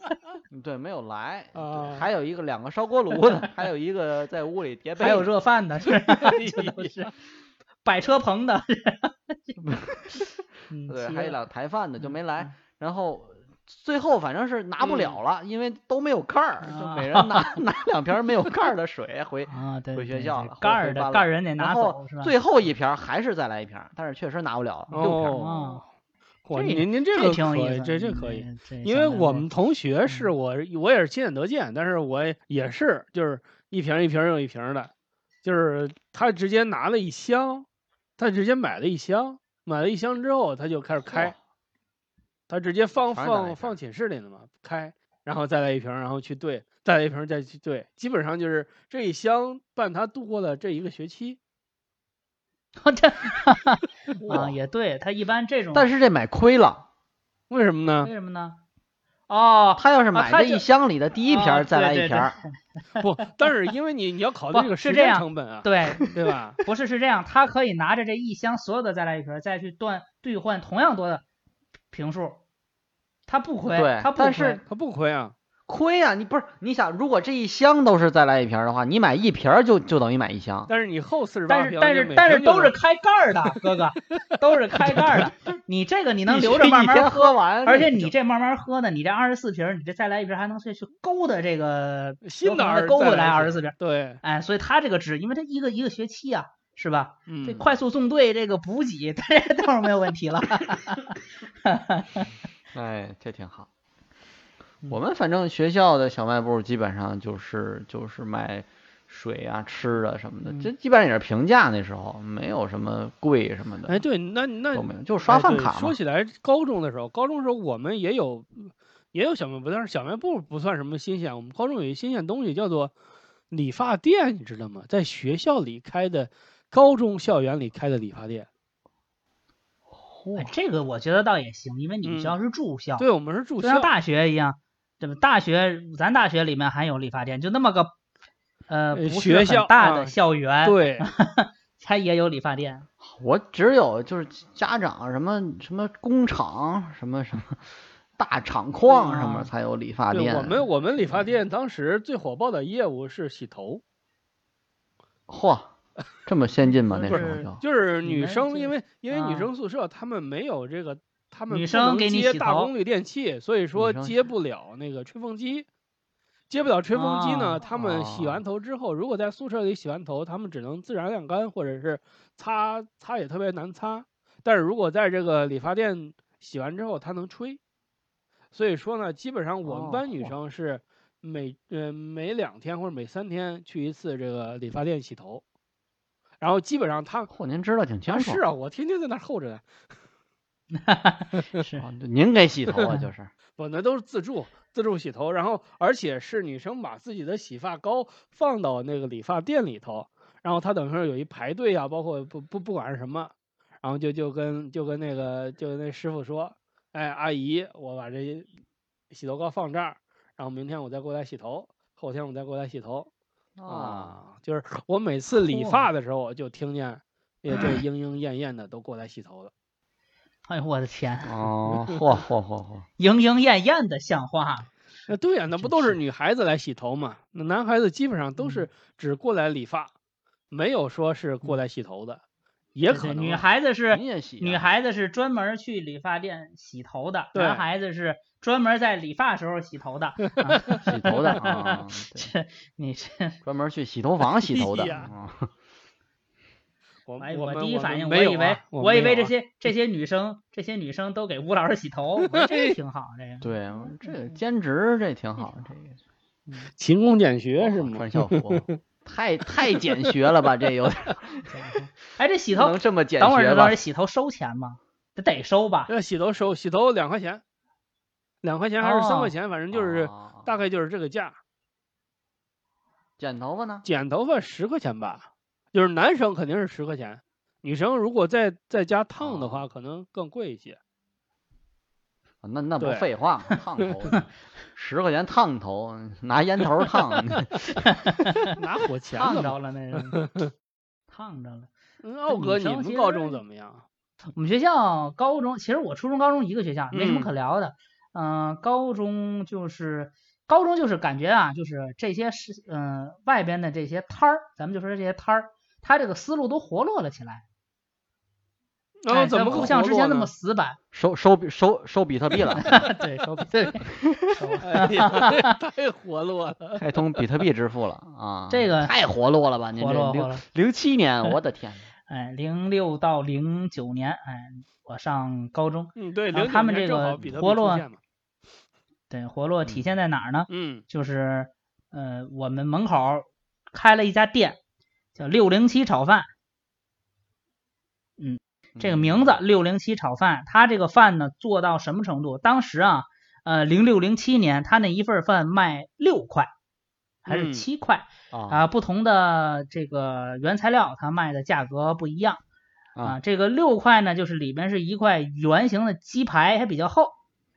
对，没有来，啊还有一个两个烧锅炉的，还有一个在屋里叠被，还有热饭的，是 这都是摆车棚的，嗯对，还有两台饭的就没来嗯，然后最后反正是拿不了了，因为都没有盖儿，就每人啊拿拿两瓶没有盖儿的水回。啊，对，回学对校了对盖儿回班了的盖儿人得然拿后走是吧？最后一瓶儿还是再来一瓶儿，但是确实拿不了六瓶儿。哦，哇，这您您这这个可以，这这可以。因为我们同学是嗯我我也是亲眼得见，但是我也也是就是一瓶一瓶儿又一瓶的，就是他直接拿了一箱，他直接买了一箱，买了一箱之后他就开始开，他直接放放放寝室里了嘛，开，然后再来一瓶，然后去兑，再来一瓶再去兑，基本上就是这一箱伴他度过了这一个学期。这 哇啊也对，他一般这种，但是这买亏了，为什么呢为？什么呢？哦，他要是买这一箱里的第一瓶再来一瓶儿，不，但是因为你你要考虑这个时间是这样成本啊，对，对吧？不是是这样，他可以拿着这一箱所有的再来一瓶儿，再去兑兑换同样多的瓶数，他不亏，他不亏他不亏啊。亏呀、你不是你想，如果这一箱都是再来一瓶儿的话，你买一瓶儿就就等于买一箱。但是你后四十八但是瓶，但是但是都是开盖儿的，哥哥，都是开盖儿的。你这个你能留着慢慢喝完，而且你这慢慢喝呢，你这二十四瓶，你这再来一瓶还能去去勾的这个新的勾回来二十四瓶。对，哎，所以他这个值，因为他一个一个学期啊，是吧？嗯，这快速纵队这个补给，这倒是没有问题了。哎，这挺好。嗯我们反正学校的小卖部基本上就是就是卖水啊、吃的什么的，嗯这基本上也是平价，那时候没有什么贵什么的，哎，对，那那都没有，就是刷饭卡嘛。说起来，高中的时候，高中时候我们也有也有小卖部，但是小卖部不算什么新鲜。我们高中有一新鲜东西叫做理发店，你知道吗？在学校里开的，高中校园里开的理发店。哎这个我觉得倒也行，因为你们嗯学校是住校，对，我们是住校像。大学一样，对吧？大学咱大学里面还有理发店，就那么个呃呃不学校是很大啊的校园，对，它也有理发店。我只有就是家长什么什么工厂什么什么大厂矿什么啊才有理发对，店。我们我们理发店当时最火爆的业务是洗头，嚯，这么先进吗？那时候就就是女生，因为因为女啊生宿舍她们没有这个，他们女不能生给你接大功率电器，所以说接不了那个吹风机。接不了吹风机呢，啊他们洗完头之后，如果在宿舍里洗完头，他们只能自然晾干，或者是擦擦也特别难擦。但是如果在这个理发店洗完之后，它能吹。所以说呢，基本上我们哦班女生是每呃每两天或者每三天去一次这个理发店洗头，然后基本上他嚯，您知道挺清楚。啊是啊，我天天在那儿候着呢。是哦，您给洗头啊，就是。不那都是自助自助洗头，然后而且是女生把自己的洗发膏放到那个理发店里头，然后她等于说有一排队啊，包括不不不管是什么，然后就就跟就跟那个就跟那师傅说，哎阿姨，我把这洗头膏放这儿，然后明天我再过来洗头，后天我再过来洗头啊，啊，就是我每次理发的时候，我就听见也这 莺莺燕燕的都过来洗头了。哎呦我的天，哦，嚯嚯嚯嚯！莺莺燕燕的像话。那对呀、那不都是是女孩子来洗头嘛？那男孩子基本上都嗯是只过来理发，没有说是过来洗头的，也可能女孩子是你也洗啊女孩子是专门去理发店洗头的，男孩子是专门在理发时候洗头的。啊洗头的这你这，专门去洗头房洗头的。我哎，我第一反应，我以为啊我我以为这些这些女生这些女生都给吴老师洗头，我说这挺好，这个对，这个兼职这挺好，这个勤工俭学是吗穿？校服，太太简学了吧？这有点哎，这洗头能这么简等会儿学吧等会儿？洗头收钱吗？这得收吧？要洗头收洗头两块钱，两块钱还是三哦块钱，反正就是啊大概就是这个价。剪头发呢？剪头发十块钱吧，就是男生肯定是十块钱，女生如果在在家烫的话，哦可能更贵一些。啊那那不废话吗？烫头，十块钱烫头，拿烟头烫，拿火钳烫。着了那是，烫着了。嗯，奥哥，你们高中怎么样？我们学校高中，其实我初中、高中一个学校，没什么嗯可聊的。嗯、高中就是高中就是感觉啊，就是这些是嗯、外边的这些摊儿，咱们就说这些摊儿，它这个思路都活络了起来。怎么不像之前那么死板。收收收收比特币了，对，收比对，手哎呀，太活络了。开通比特币支付了啊！这个太活络了吧？您这零活络活络。零七年，我的天！哎，零六到零九年，哎，我上高中，嗯，对，零然后他们这个正好比特币活络出现嘛。对，活络体现在哪儿呢？嗯，就是呃，我们门口开了一家店，叫六零七炒饭。嗯这个名字六零七炒饭，它这个饭呢做到什么程度？当时啊，呃，零六零七年，它那一份饭卖六块还是嗯七块啊啊？不同的这个原材料，它卖的价格不一样啊。这个六块呢，就是里边是一块圆形的鸡排，还比较厚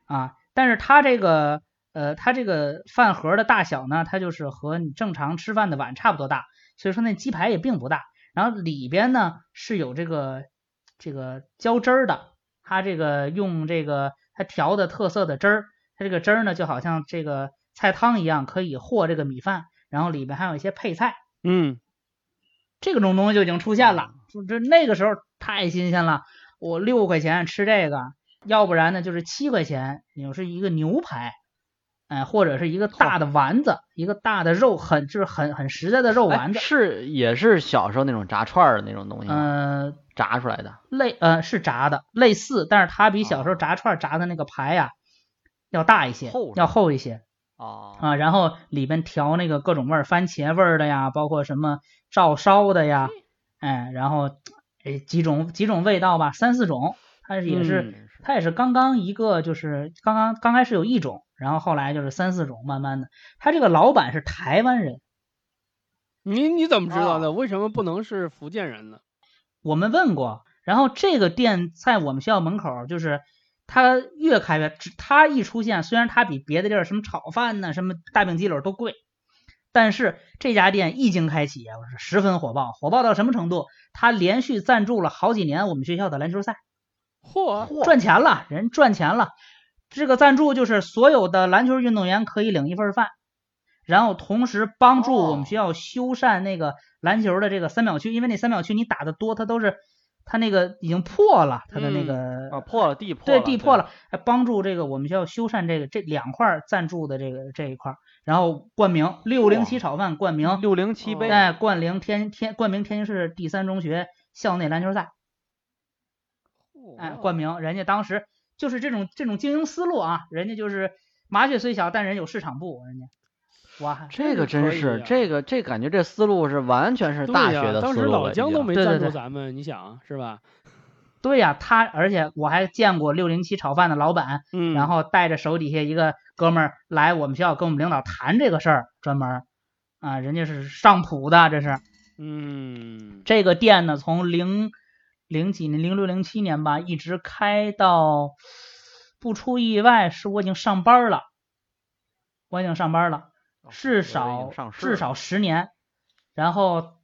啊。但是它这个呃，它这个饭盒的大小呢，它就是和你正常吃饭的碗差不多大，所以说那鸡排也并不大。然后里边呢是有这个这个浇汁儿的，它这个用这个它调的特色的汁儿，它这个汁儿呢就好像这个菜汤一样，可以和这个米饭，然后里边还有一些配菜，嗯，这种东西就已经出现了。就这那个时候太新鲜了，我六块钱吃这个，要不然呢就是七块钱，你说是一个牛排，哎，或者是一个大的丸子，一个大的肉，很就是很很实在的肉哎丸子，是也是小时候那种炸串儿的那种东西嗯，呃，炸出来的？类呃是炸的，类似，但是它比小时候哦炸串炸的那个排呀、要大一些厚，要厚一些？啊啊。然后里边调那个各种味儿，番茄味儿的呀，包括什么照烧的呀，哎，然后哎几种几种味道吧，三四种，它也是、嗯它也是刚刚一个就是刚刚刚开始有一种，然后后来就是三四种，慢慢的，他这个老板是台湾人。你你怎么知道哦的？为什么不能是福建人呢？我们问过，然后这个店在我们学校门口，就是他越开越，只它一出现，虽然他比别的地儿什么炒饭呢、什么大饼鸡柳都贵，但是这家店一经开启啊，我是十分火爆，火爆到什么程度？他连续赞助了好几年我们学校的篮球赛，嚯，赚钱了，人赚钱了。这个赞助就是所有的篮球运动员可以领一份饭，然后同时帮助我们学校修缮那个篮球的这个三秒区，因为那三秒区你打的多，它都是它那个已经破了，它的那个、啊破了地破了对地破了，还帮助这个我们学校修缮这个这两块赞助的这个这一块，然后冠名六零七炒饭冠名，六零七杯哦哎冠名天天冠名天津市第三中学校内篮球赛。哎，冠名，人家当时就是这种这种经营思路啊，人家就是麻雀虽小，但人有市场部，人家哇，这个真是这个这感觉这思路是完全是大学的当时老思路了已经姜都没。赞助对对。对咱们，你想是吧？对呀、他而且我还见过六零七炒饭的老板，嗯，然后带着手底下一个哥们儿来我们学校跟我们领导谈这个事儿，专门啊，人家是上谱的，这是嗯，这个店呢，从零零几年，零六零七年吧，一直开到不出意外，是我已经上班了，我已经上班了。至少至少十年，然后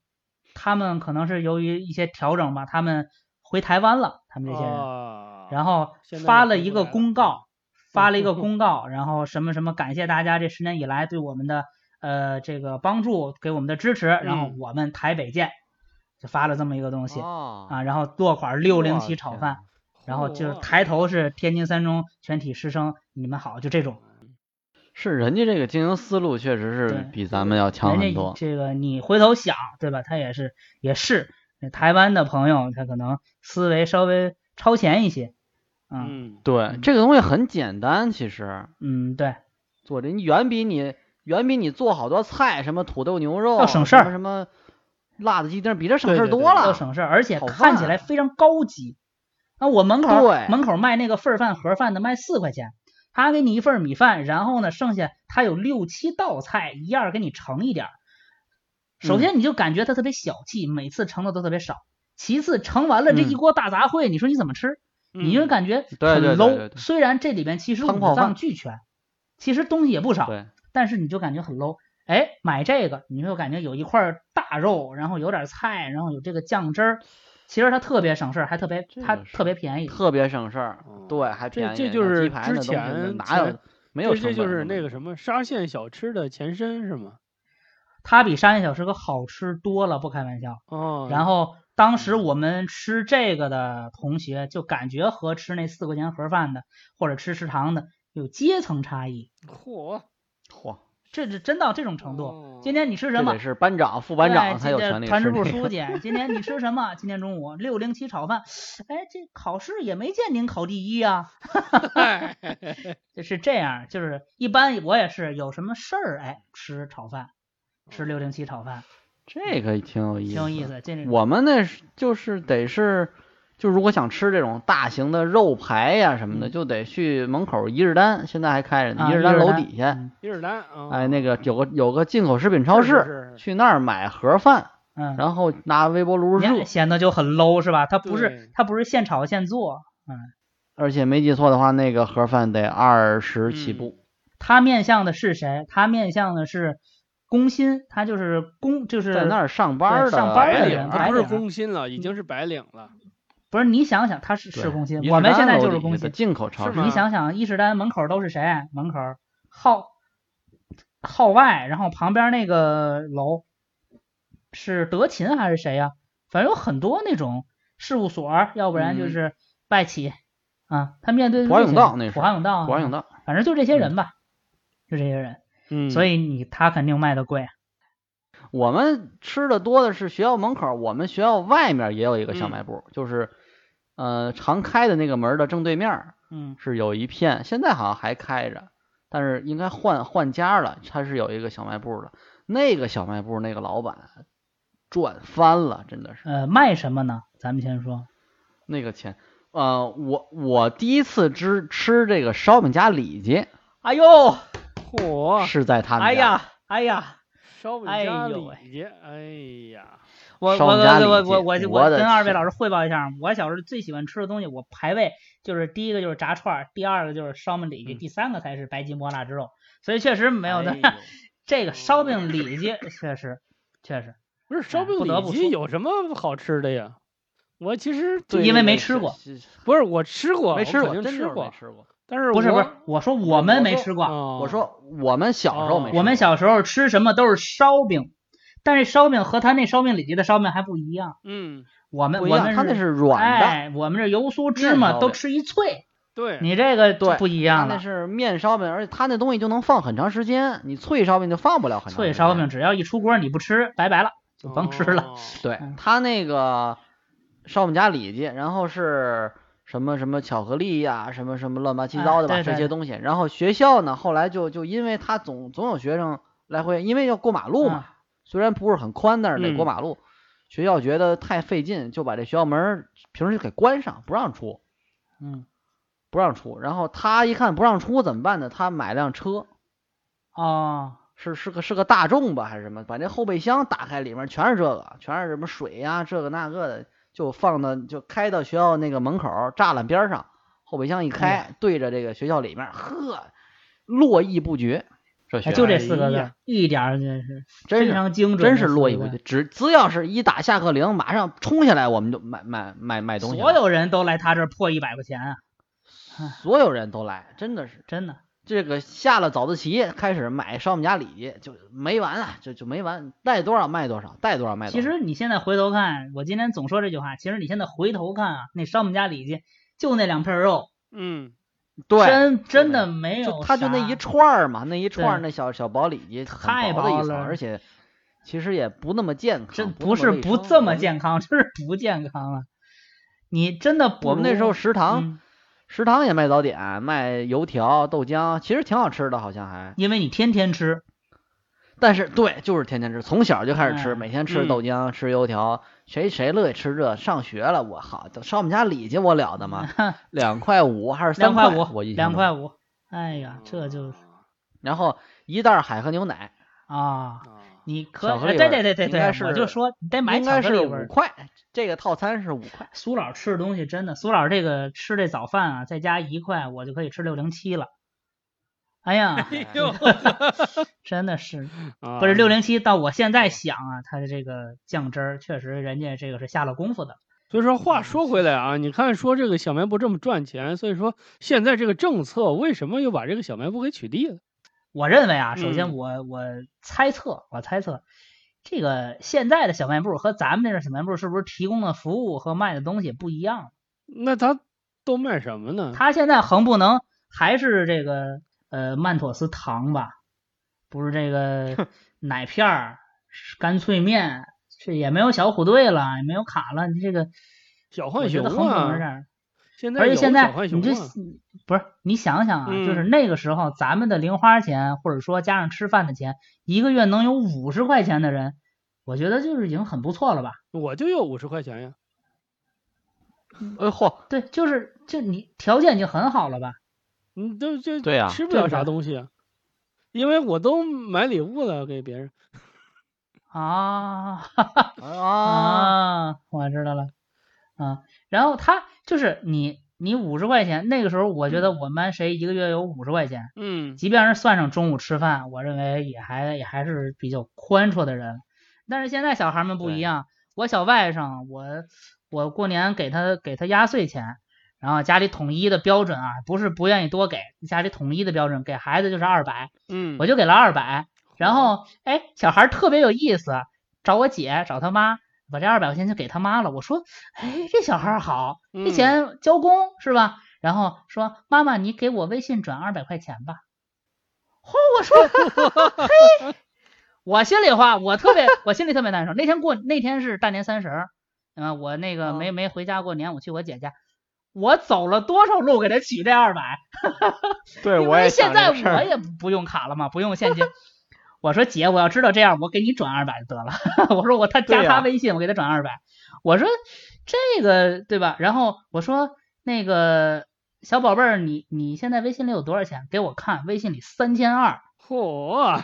他们可能是由于一些调整吧，他们回台湾了，他们这些人，啊，然后发了一个公告，发了一个公告，然后什么什么感谢大家这十年以来对我们的呃这个帮助，给我们的支持，然后嗯我们台北见，就发了这么一个东西哦啊，然后落款六零七炒饭，然后就是抬头是天津三中全体师生，你们好，就这种。是人家这个经营思路确实是比咱们要强人家很多。这个你回头想，对吧？他也是也是台湾的朋友，他可能思维稍微超前一些。嗯嗯，对，这个东西很简单，其实嗯，对，做这你远比你远比你做好多菜，什么土豆牛肉，要省事儿什么什么辣子鸡丁，比这省事儿多了。要省事儿，而且看起来非常高级。那我门口对门口卖那个份儿饭盒饭的卖四块钱，他给你一份米饭，然后呢，剩下他有六七道菜，一样给你盛一点儿。首嗯先你就感觉他特别小气，每次盛的都特别少。其次盛完了这一嗯锅大杂烩，你说你怎么吃？你就嗯感觉很对对 low。虽然这里边其实五脏俱全，其实东西也不少，但是你就感觉很 low。哎，买这个你就感觉有一块大肉，然后有点菜，然后有这个酱汁儿，其实它特别省事儿，还特别它特别便宜。特别省事儿哦，对，还便宜。这就是之前哪有没有这这就是那个个什么沙县小吃的前身是吗？它比沙县小吃可好吃多了，不开玩笑。哦，然后当时我们吃这个的同学就感觉和吃那四块钱盒饭的或者吃食堂的有阶层差异，嚯，嚯，这是真到这种程度。哦今天你吃什么？是班长、副班长对才有权利团支部书记，今天你吃什么？今天中午六零七炒饭。哎，这考试也没见您考第一呀、嗨就是这样，就是一般我也是有什么事儿，哎，吃炒饭，吃六零七炒饭，这个挺有意思，挺有意。思。这我们那是就是得是，就如果想吃这种大型的肉排呀什么的，嗯。就得去门口一日单，现在还开着呢，啊一日单楼底下，嗯。一日单啊，哎，那个有个有个进口食品超市，去那儿买盒饭，嗯，然后拿微波炉热你看，显得就很 low 是吧？它不是对。它不是现炒现做，嗯，而且没记错的话，那个盒饭得二十起嗯。步。它面向的是谁？它面向的是工薪，他就是工就是在那儿上班的上班白领，的人他不是工薪了，已经是白领了。不是你想想，他是对是工薪，一日单我们现在就是工薪。进口超市你想想，伊势丹门口都是谁？门口号号外，然后旁边那个楼是德勤还是谁呀、反正有很多那种事务所，要不然就嗯是外企、啊。他面对的华永道那是华永道，普华永，道，反正就这些人吧，就这些人，嗯，所以你他肯定卖的贵。我们吃的多的是学校门口，我们学校外面也有一个小卖部，就是呃常开的那个门的正对面嗯，是有一片，现在好像还开着，但是应该换换家了，它是有一个小卖部的。那个小卖部那个老板赚翻了，真的是呃，卖什么呢？咱们先说。那个钱。呃，我我第一次吃吃这个烧饼夹里脊哎呦，嚯，是在他们家，哎呀，哎呀，烧饼哎夹呦喂里脊，哎呀，烧我我我我我我我跟二位老师汇报一下，我小时候最喜欢吃的东西，我排位就是第一个就是炸串儿，第二个就是烧饼里脊，嗯第三个才是白吉馍腊汁肉。所以确实没有的、这个烧饼里脊，确实确实，不是烧哎饼里脊有什么好吃的呀？我其实对因为没吃过不是我吃过，没吃过，没过，吃过。但是不是不是，我说我们没吃过，哦我说我们小时候没吃过，我们小时候吃什么都是烧饼，但是烧饼和他那烧饼里脊的烧饼还不一样。嗯，我们我们他那是软的，哎，我们这油酥芝麻都吃一脆，对，你这个对，不一样了。那是面烧饼，而且他那东西就能放很长时间，你脆烧饼就放不了很长时间。脆烧饼只要一出锅你不吃，拜拜了，就甭吃了。哦。对他那个烧饼夹里脊，然后是什么什么巧克力呀、什么什么乱七八糟的吧、这些东西。然后学校呢，后来就就因为他总总有学生来回，因为要过马路嘛，虽然不是很宽，但是得过嗯马路。学校觉得太费劲，就把这学校门平时就给关上，不让出，嗯，不让出。然后他一看不让出怎么办呢？他买辆车，哦，是是个是个大众吧还是什么？把那后备箱打开，里面全是这个，全是什么水呀、这个那个的，就放到就开到学校那个门口栅栏边上，后备箱一开，哎对着这个学校里面，呵，络绎不绝。这学哎，就这四个字哎，一点儿真是真是非常精准，真是络绎不绝，。只只要是一打下课铃，马上冲下来，我们就买买买买东西。所有人都来他这儿破一百块钱啊！所有人都来，真的是真的。这个下了早自习，开始买少我们家礼去，就没完啊，就就没完，带多少卖多少，带多少卖多少。其实你现在回头看，我今天总说这句话，其实你现在回头看啊，那烧我们家里脊就那两片肉，嗯，对，真真的没有，他就那一串儿嘛，那一串儿那小小薄里脊，太薄了而且其实也不那么健康，真不是不这么健康，就是不健康啊！你真的不我们那时候食堂、嗯食堂也卖早点，卖油条、豆浆，其实挺好吃的，好像还。因为你天天吃，但是对，就是天天吃，从小就开始吃，嗯每天吃嗯豆浆、吃油条，谁谁乐意吃这？上学了，我好，上我们家里去，我了得吗？两块五还是三块五，两块五。哎呀，这就是然后一袋海河牛奶，啊，啊你可巧克力味儿对对对对对，应该是我就说你得买应该是巧克力味儿。五块，这个套餐是五块。苏老吃的东西真的，苏老这个吃这早饭啊，再加一块，我就可以吃六零七了。哎呀，哎呦，真的是，啊不是六零七，到我现在想啊，它的这个酱汁儿确实人家这个是下了功夫的。所以说话说回来啊，你看说这个小卖部这么赚钱，所以说现在这个政策为什么又把这个小卖部给取缔了？我认为啊，首先嗯我我猜测，我猜测，这个现在的小卖部和咱们那个小卖部是不是提供的服务和卖的东西不一样？那他都卖什么呢？他现在横不能还是这个呃曼妥思糖吧？不是这个奶片儿、干脆面，这也没有小虎队了，也没有卡了，你这个小浣熊啊，样。现在有而且现在你这啊不是你想想啊，就是嗯那个时候咱们的零花钱，或者说加上吃饭的钱，一个月能有五十块钱的人，我觉得就是已经很不错了吧？我就有五十块钱呀。哎嚯，对，就是就你条件已经很好了吧？嗯，都就对呀吃不了啥东西啊，因为我都买礼物了给别人。啊啊，啊，我知道了，啊，然后他就是你你五十块钱，那个时候我觉得我们班谁一个月有五十块钱，嗯，即便是算上中午吃饭，我认为也还也还是比较宽绰的人。但是现在小孩们不一样，我小外甥，我我过年给他给他压岁钱，然后家里统一的标准啊，不是不愿意多给，家里统一的标准给孩子就是二百，嗯，我就给了二百。然后哎，小孩特别有意思，找我姐找他妈，把这二百块钱就给他妈了。我说，哎，这小孩好，这嗯钱交公是吧？然后说妈妈，你给我微信转二百块钱吧。嚯，我说，嘿，我心里话，我特别，我心里特别难受。那天过那天是大年三十儿，嗯、我那个没啊没回家过年，我去我姐家，我走了多少路给他取这二百。对，因我也为现在我也不用卡了嘛，不用现金。我说姐，我要知道这样，我给你转二百就得了。我说我他加他微信，我给他转二百。我说这个对吧？然后我说那个小宝贝儿，你你现在微信里有多少钱？给我看，微信里三千二。嚯，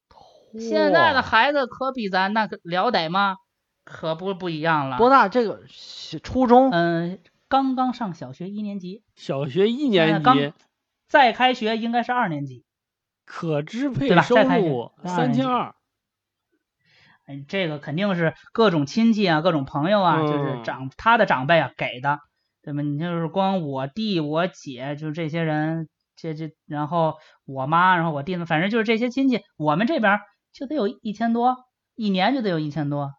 现在的孩子可比咱那个了得吗？可不不一样了。多大？这个小初中嗯，刚刚上小学一年级，小学一年级再开学应该是二年级。可支配对吧收入三千二，哎，这个肯定是各种亲戚啊，各种朋友啊，就是嗯长他的长辈啊给的，对吧？你就是光我弟、我姐，就这些人，这这，然后我妈，然后我弟呢，反正就是这些亲戚，我们这边就得有一千多，一年就得有一千多，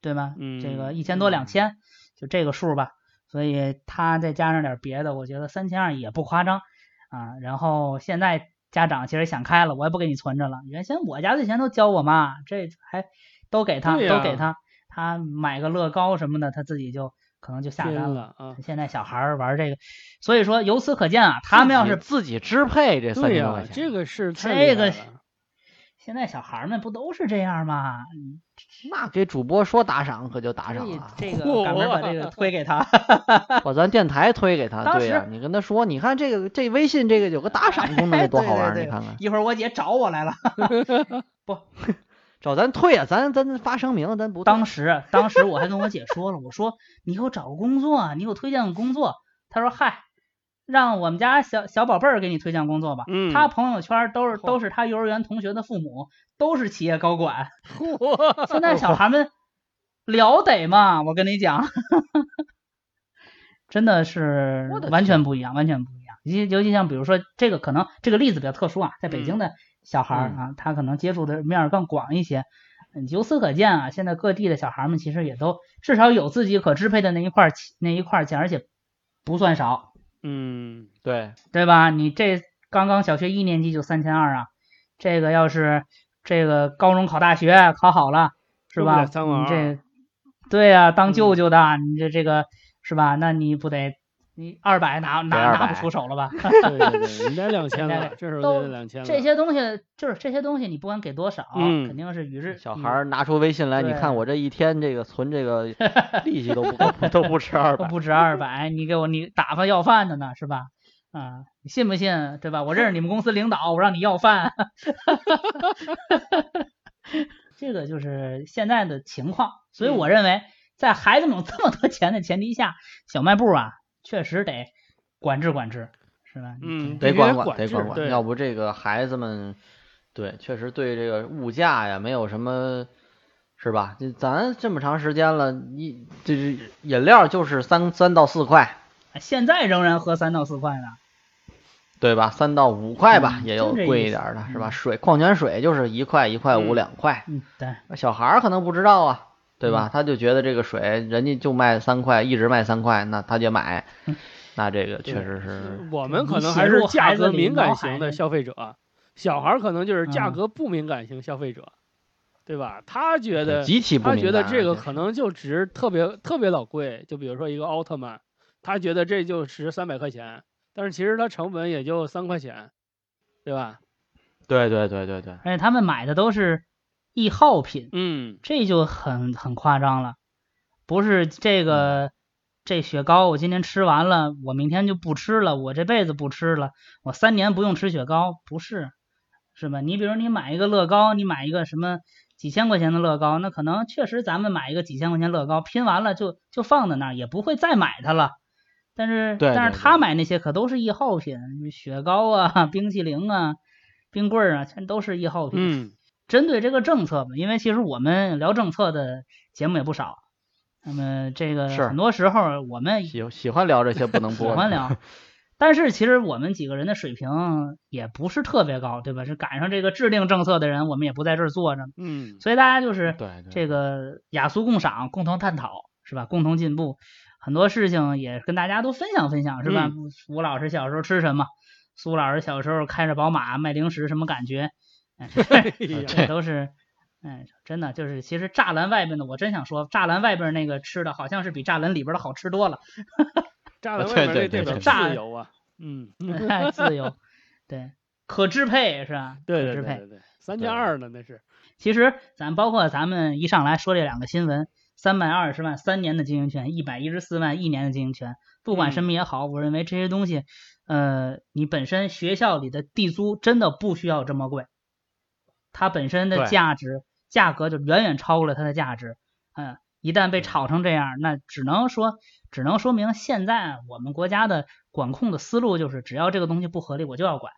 对吧？嗯这个嗯一千多两嗯千，就这个数吧。所以他再加上点别的，我觉得三千二也不夸张啊。然后现在家长其实想开了，我也不给你存着了。原先我家的钱都交我妈，这还都给他，都给他，他买个乐高什么的，他自己就可能就下单了啊！现在小孩儿玩这个，所以说由此可见啊，他们要是自己支配这三、千多块钱，这个是这个现在小孩儿们不都是这样吗？那给主播说打赏可就打赏了，这个 赶快把这个推给他。把咱电台推给他。对呀、时你跟他说，你看这个这微信这个有个打赏功能，多好玩儿！对对对你看看，一会儿我姐找我来了。不找咱退啊，咱咱发声明，咱不当时，当时我还跟我姐说了，我说你给我找个工作啊，你给我推荐个工作。她说嗨，让我们家小小宝贝儿给你推荐工作吧。嗯他朋友圈都是都是他幼儿园同学的父母，都是企业高管。嚯，现在小孩们了得嘛，我跟你讲，真的是完全不一样，完全不一样。尤其尤其像比如说这个可能这个例子比较特殊啊，在北京的小孩儿嗯啊，他可能接触的面儿更广一些。嗯由此可见啊，现在各地的小孩儿们其实也都至少有自己可支配的那一块儿那一块儿钱，而且不算少，嗯，对，对吧？你这刚刚小学一年级就三千二啊，这个要是这个高中考大学考好了，是吧？你这对呀、当嗯舅舅的，你这这个是吧？那你不得你二百拿拿拿不出手了吧？对对对，你得两千对了，这时候都得两千了。这些东西就是这些东西，你不管给多少，嗯肯定是与日小孩儿拿出微信来，你对看我这一天这个存这个 利息都不够，都不止二百。都不止二百，你给我你打发要饭的呢是吧？啊，你信不信？对吧？我认识你们公司领导，我让你要饭。这个就是现在的情况，所以我认为，在孩子们有这么多钱的前提下，小卖部啊，确实得管制管制，是吧？嗯得管管，得管管，要不这个孩子们，对，确实对这个物价呀没有什么，是吧？这咱这么长时间了，一这是饮料就是三三到四块，现在仍然喝三到四块呢。对吧？三到五块吧，嗯也有贵一点儿的，是吧？嗯水矿泉水就是一块一块五嗯两块，嗯，对，小孩儿可能不知道啊，对嗯吧？他就觉得这个水人家就卖三块，一直卖三块，那他就买嗯，那这个确实是我们可能还是价格敏感型的消费者，小孩儿可能就是价嗯格不敏感型消费者，对吧？他觉得极其不他敏感，觉得这个可能就值特别特别老贵，就比如说一个奥特曼，他觉得这就值三百块钱，但是其实它成本也就三块钱，对吧？对对对对对，而且他们买的都是易耗品，嗯，这就很很夸张了，不是这个这雪糕我今天吃完了，我明天就不吃了，我这辈子不吃了，我三年不用吃雪糕，不是，是吧？你比如你买一个乐高，你买一个什么几千块钱的乐高，那可能确实咱们买一个几千块钱乐高，拼完了就就放在那儿，也不会再买它了。但是对但是他买那些可都是易耗品，雪糕啊、冰淇淋啊、冰棍儿啊，全都是易耗品。嗯，针对这个政策吧，因为其实我们聊政策的节目也不少，那么这个很多时候我们喜喜欢聊这些不能喜播喜，欢聊，但是其实我们几个人的水平也不是特别高，对吧？是赶上这个制定政策的人，我们也不在这儿坐着，嗯，所以大家就是这个雅俗共赏，共同探讨，是吧？共同进步，很多事情也跟大家都分享分享，是吧？吴老师小时候吃什么？苏老师小时候开着宝马卖零食什么感觉？这都是，嗯，真的就是，其实栅栏外边的，我真想说，栅栏外边那个吃的好像是比栅栏里边的好吃多了，栅栏对外面这对对自由啊，嗯，太自由，对，可支配是吧？对支配。对对对对，三对加二呢那是，其实咱包括咱们一上来说这两个新闻，三百二十万三年的经营权，一百一十四万一年的经营权，不管什么也好，我认为这些东西，呃，你本身学校里的地租真的不需要这么贵，它本身的价值价格就远远超过了它的价值，嗯、一旦被炒成这样，那只能说只能说明现在我们国家的管控的思路就是，只要这个东西不合理，我就要管。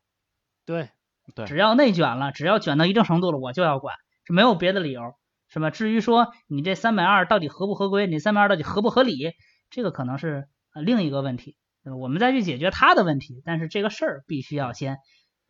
对，对。只要内卷了，只要卷到一定程度了，我就要管，是没有别的理由，是吧？至于说你这三百二到底合不合规，你三百二到底合不合理，这个可能是呃另一个问题，呃我们再去解决他的问题，但是这个事儿必须要先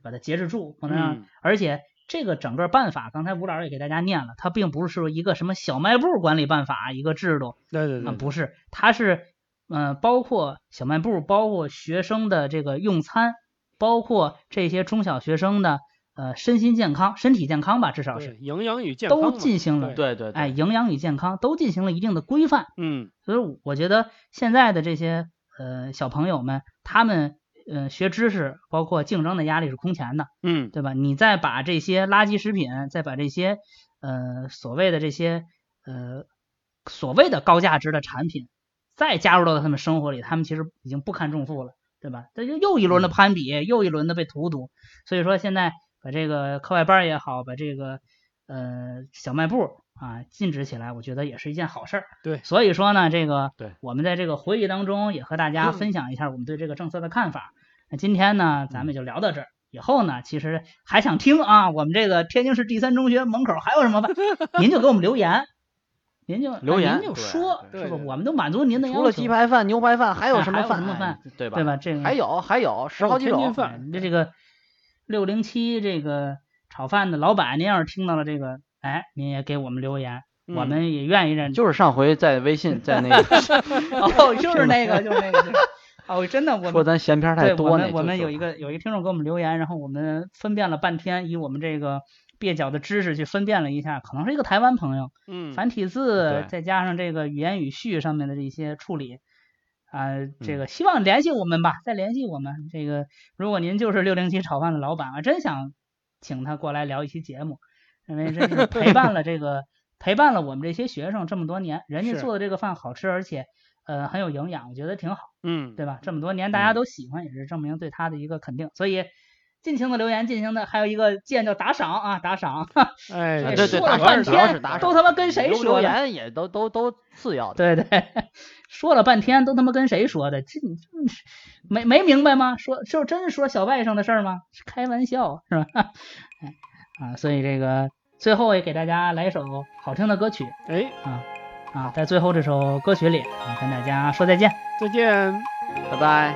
把它节制住，不能让，嗯。而且这个整个办法，刚才吴老师也给大家念了，它并不是说一个什么小卖部管理办法一个制度，啊，对对对，不是，它是嗯、呃包括小卖部，包括学生的这个用餐，包括这些中小学生的呃身心健康、身体健康吧，至少是营养与健康都进行了，对对对，哎，营养与健康都进行了一定的规范。嗯，所以我觉得现在的这些呃小朋友们，他们呃学知识，包括竞争的压力是空前的。嗯，对吧？你再把这些垃圾食品，再把这些呃所谓的这些呃所谓的高价值的产品，再加入到他们生活里，他们其实已经不堪重负了，对吧？这就又一轮的攀比，又一轮的被荼毒。所以说现在把这个课外班也好，把这个呃小卖部啊禁止起来，我觉得也是一件好事儿。对所以说呢，这个对我们在这个会议当中也和大家分享一下我们对这个政策的看法。那今天呢，咱们就聊到这儿。以后呢，其实还想听啊，我们这个天津市第三中学门口还有什么饭？您就给我们留言，您就留言您就说是吧？对对我们都满足您的要求。除了鸡排饭、牛排饭，还有什么饭？什么饭哎对吧？对吧？这个还有还有十好几种。饭哎这这个六零七这个炒饭的老板，您要是听到了这个，哎，您也给我们留言，我嗯们也愿意认。就是上回在微信在那个 哦，就是那个，就是那个，就是哦，真的，我说咱闲篇太多那就们我们有一个有一个听众给我们留言，然后我们分辨了半天，以我们这个蹩脚的知识去分辨了一下，可能是一个台湾朋友，嗯，繁体字再加上这个语言语序上面的这些处理。啊、这嗯个希望联系我们吧，再联系我们。这个如果您就是六零七炒饭的老板，我真想请他过来聊一期节目，因为真是陪伴了这个陪伴了我们这些学生这么多年，人家做的这个饭好吃，而且呃很有营养，我觉得挺好。嗯，对吧？这么多年大家嗯都喜欢，也是证明对他的一个肯定。所以尽情的留言，尽情的，还有一个键叫打赏啊，打赏。哎，这对对，说了半天都他妈跟谁说的留言也都都都次要的。对对，说了半天都他妈跟谁说的？这你真是没没明白吗？说就真说小外甥的事儿吗？开玩笑是吧？哎 啊，所以这个最后也给大家来一首好听的歌曲哎，啊啊，在最后这首歌曲里啊，跟大家说再见。再见。拜拜。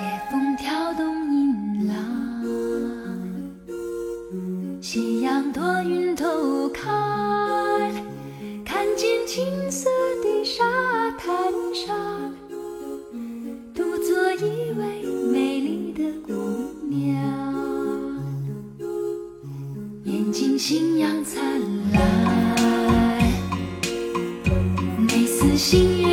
夜风挑动银浪，夕阳多云透开，看见青色的沙滩上，独坐一位美丽的姑娘，尽信仰灿烂，每次心愿。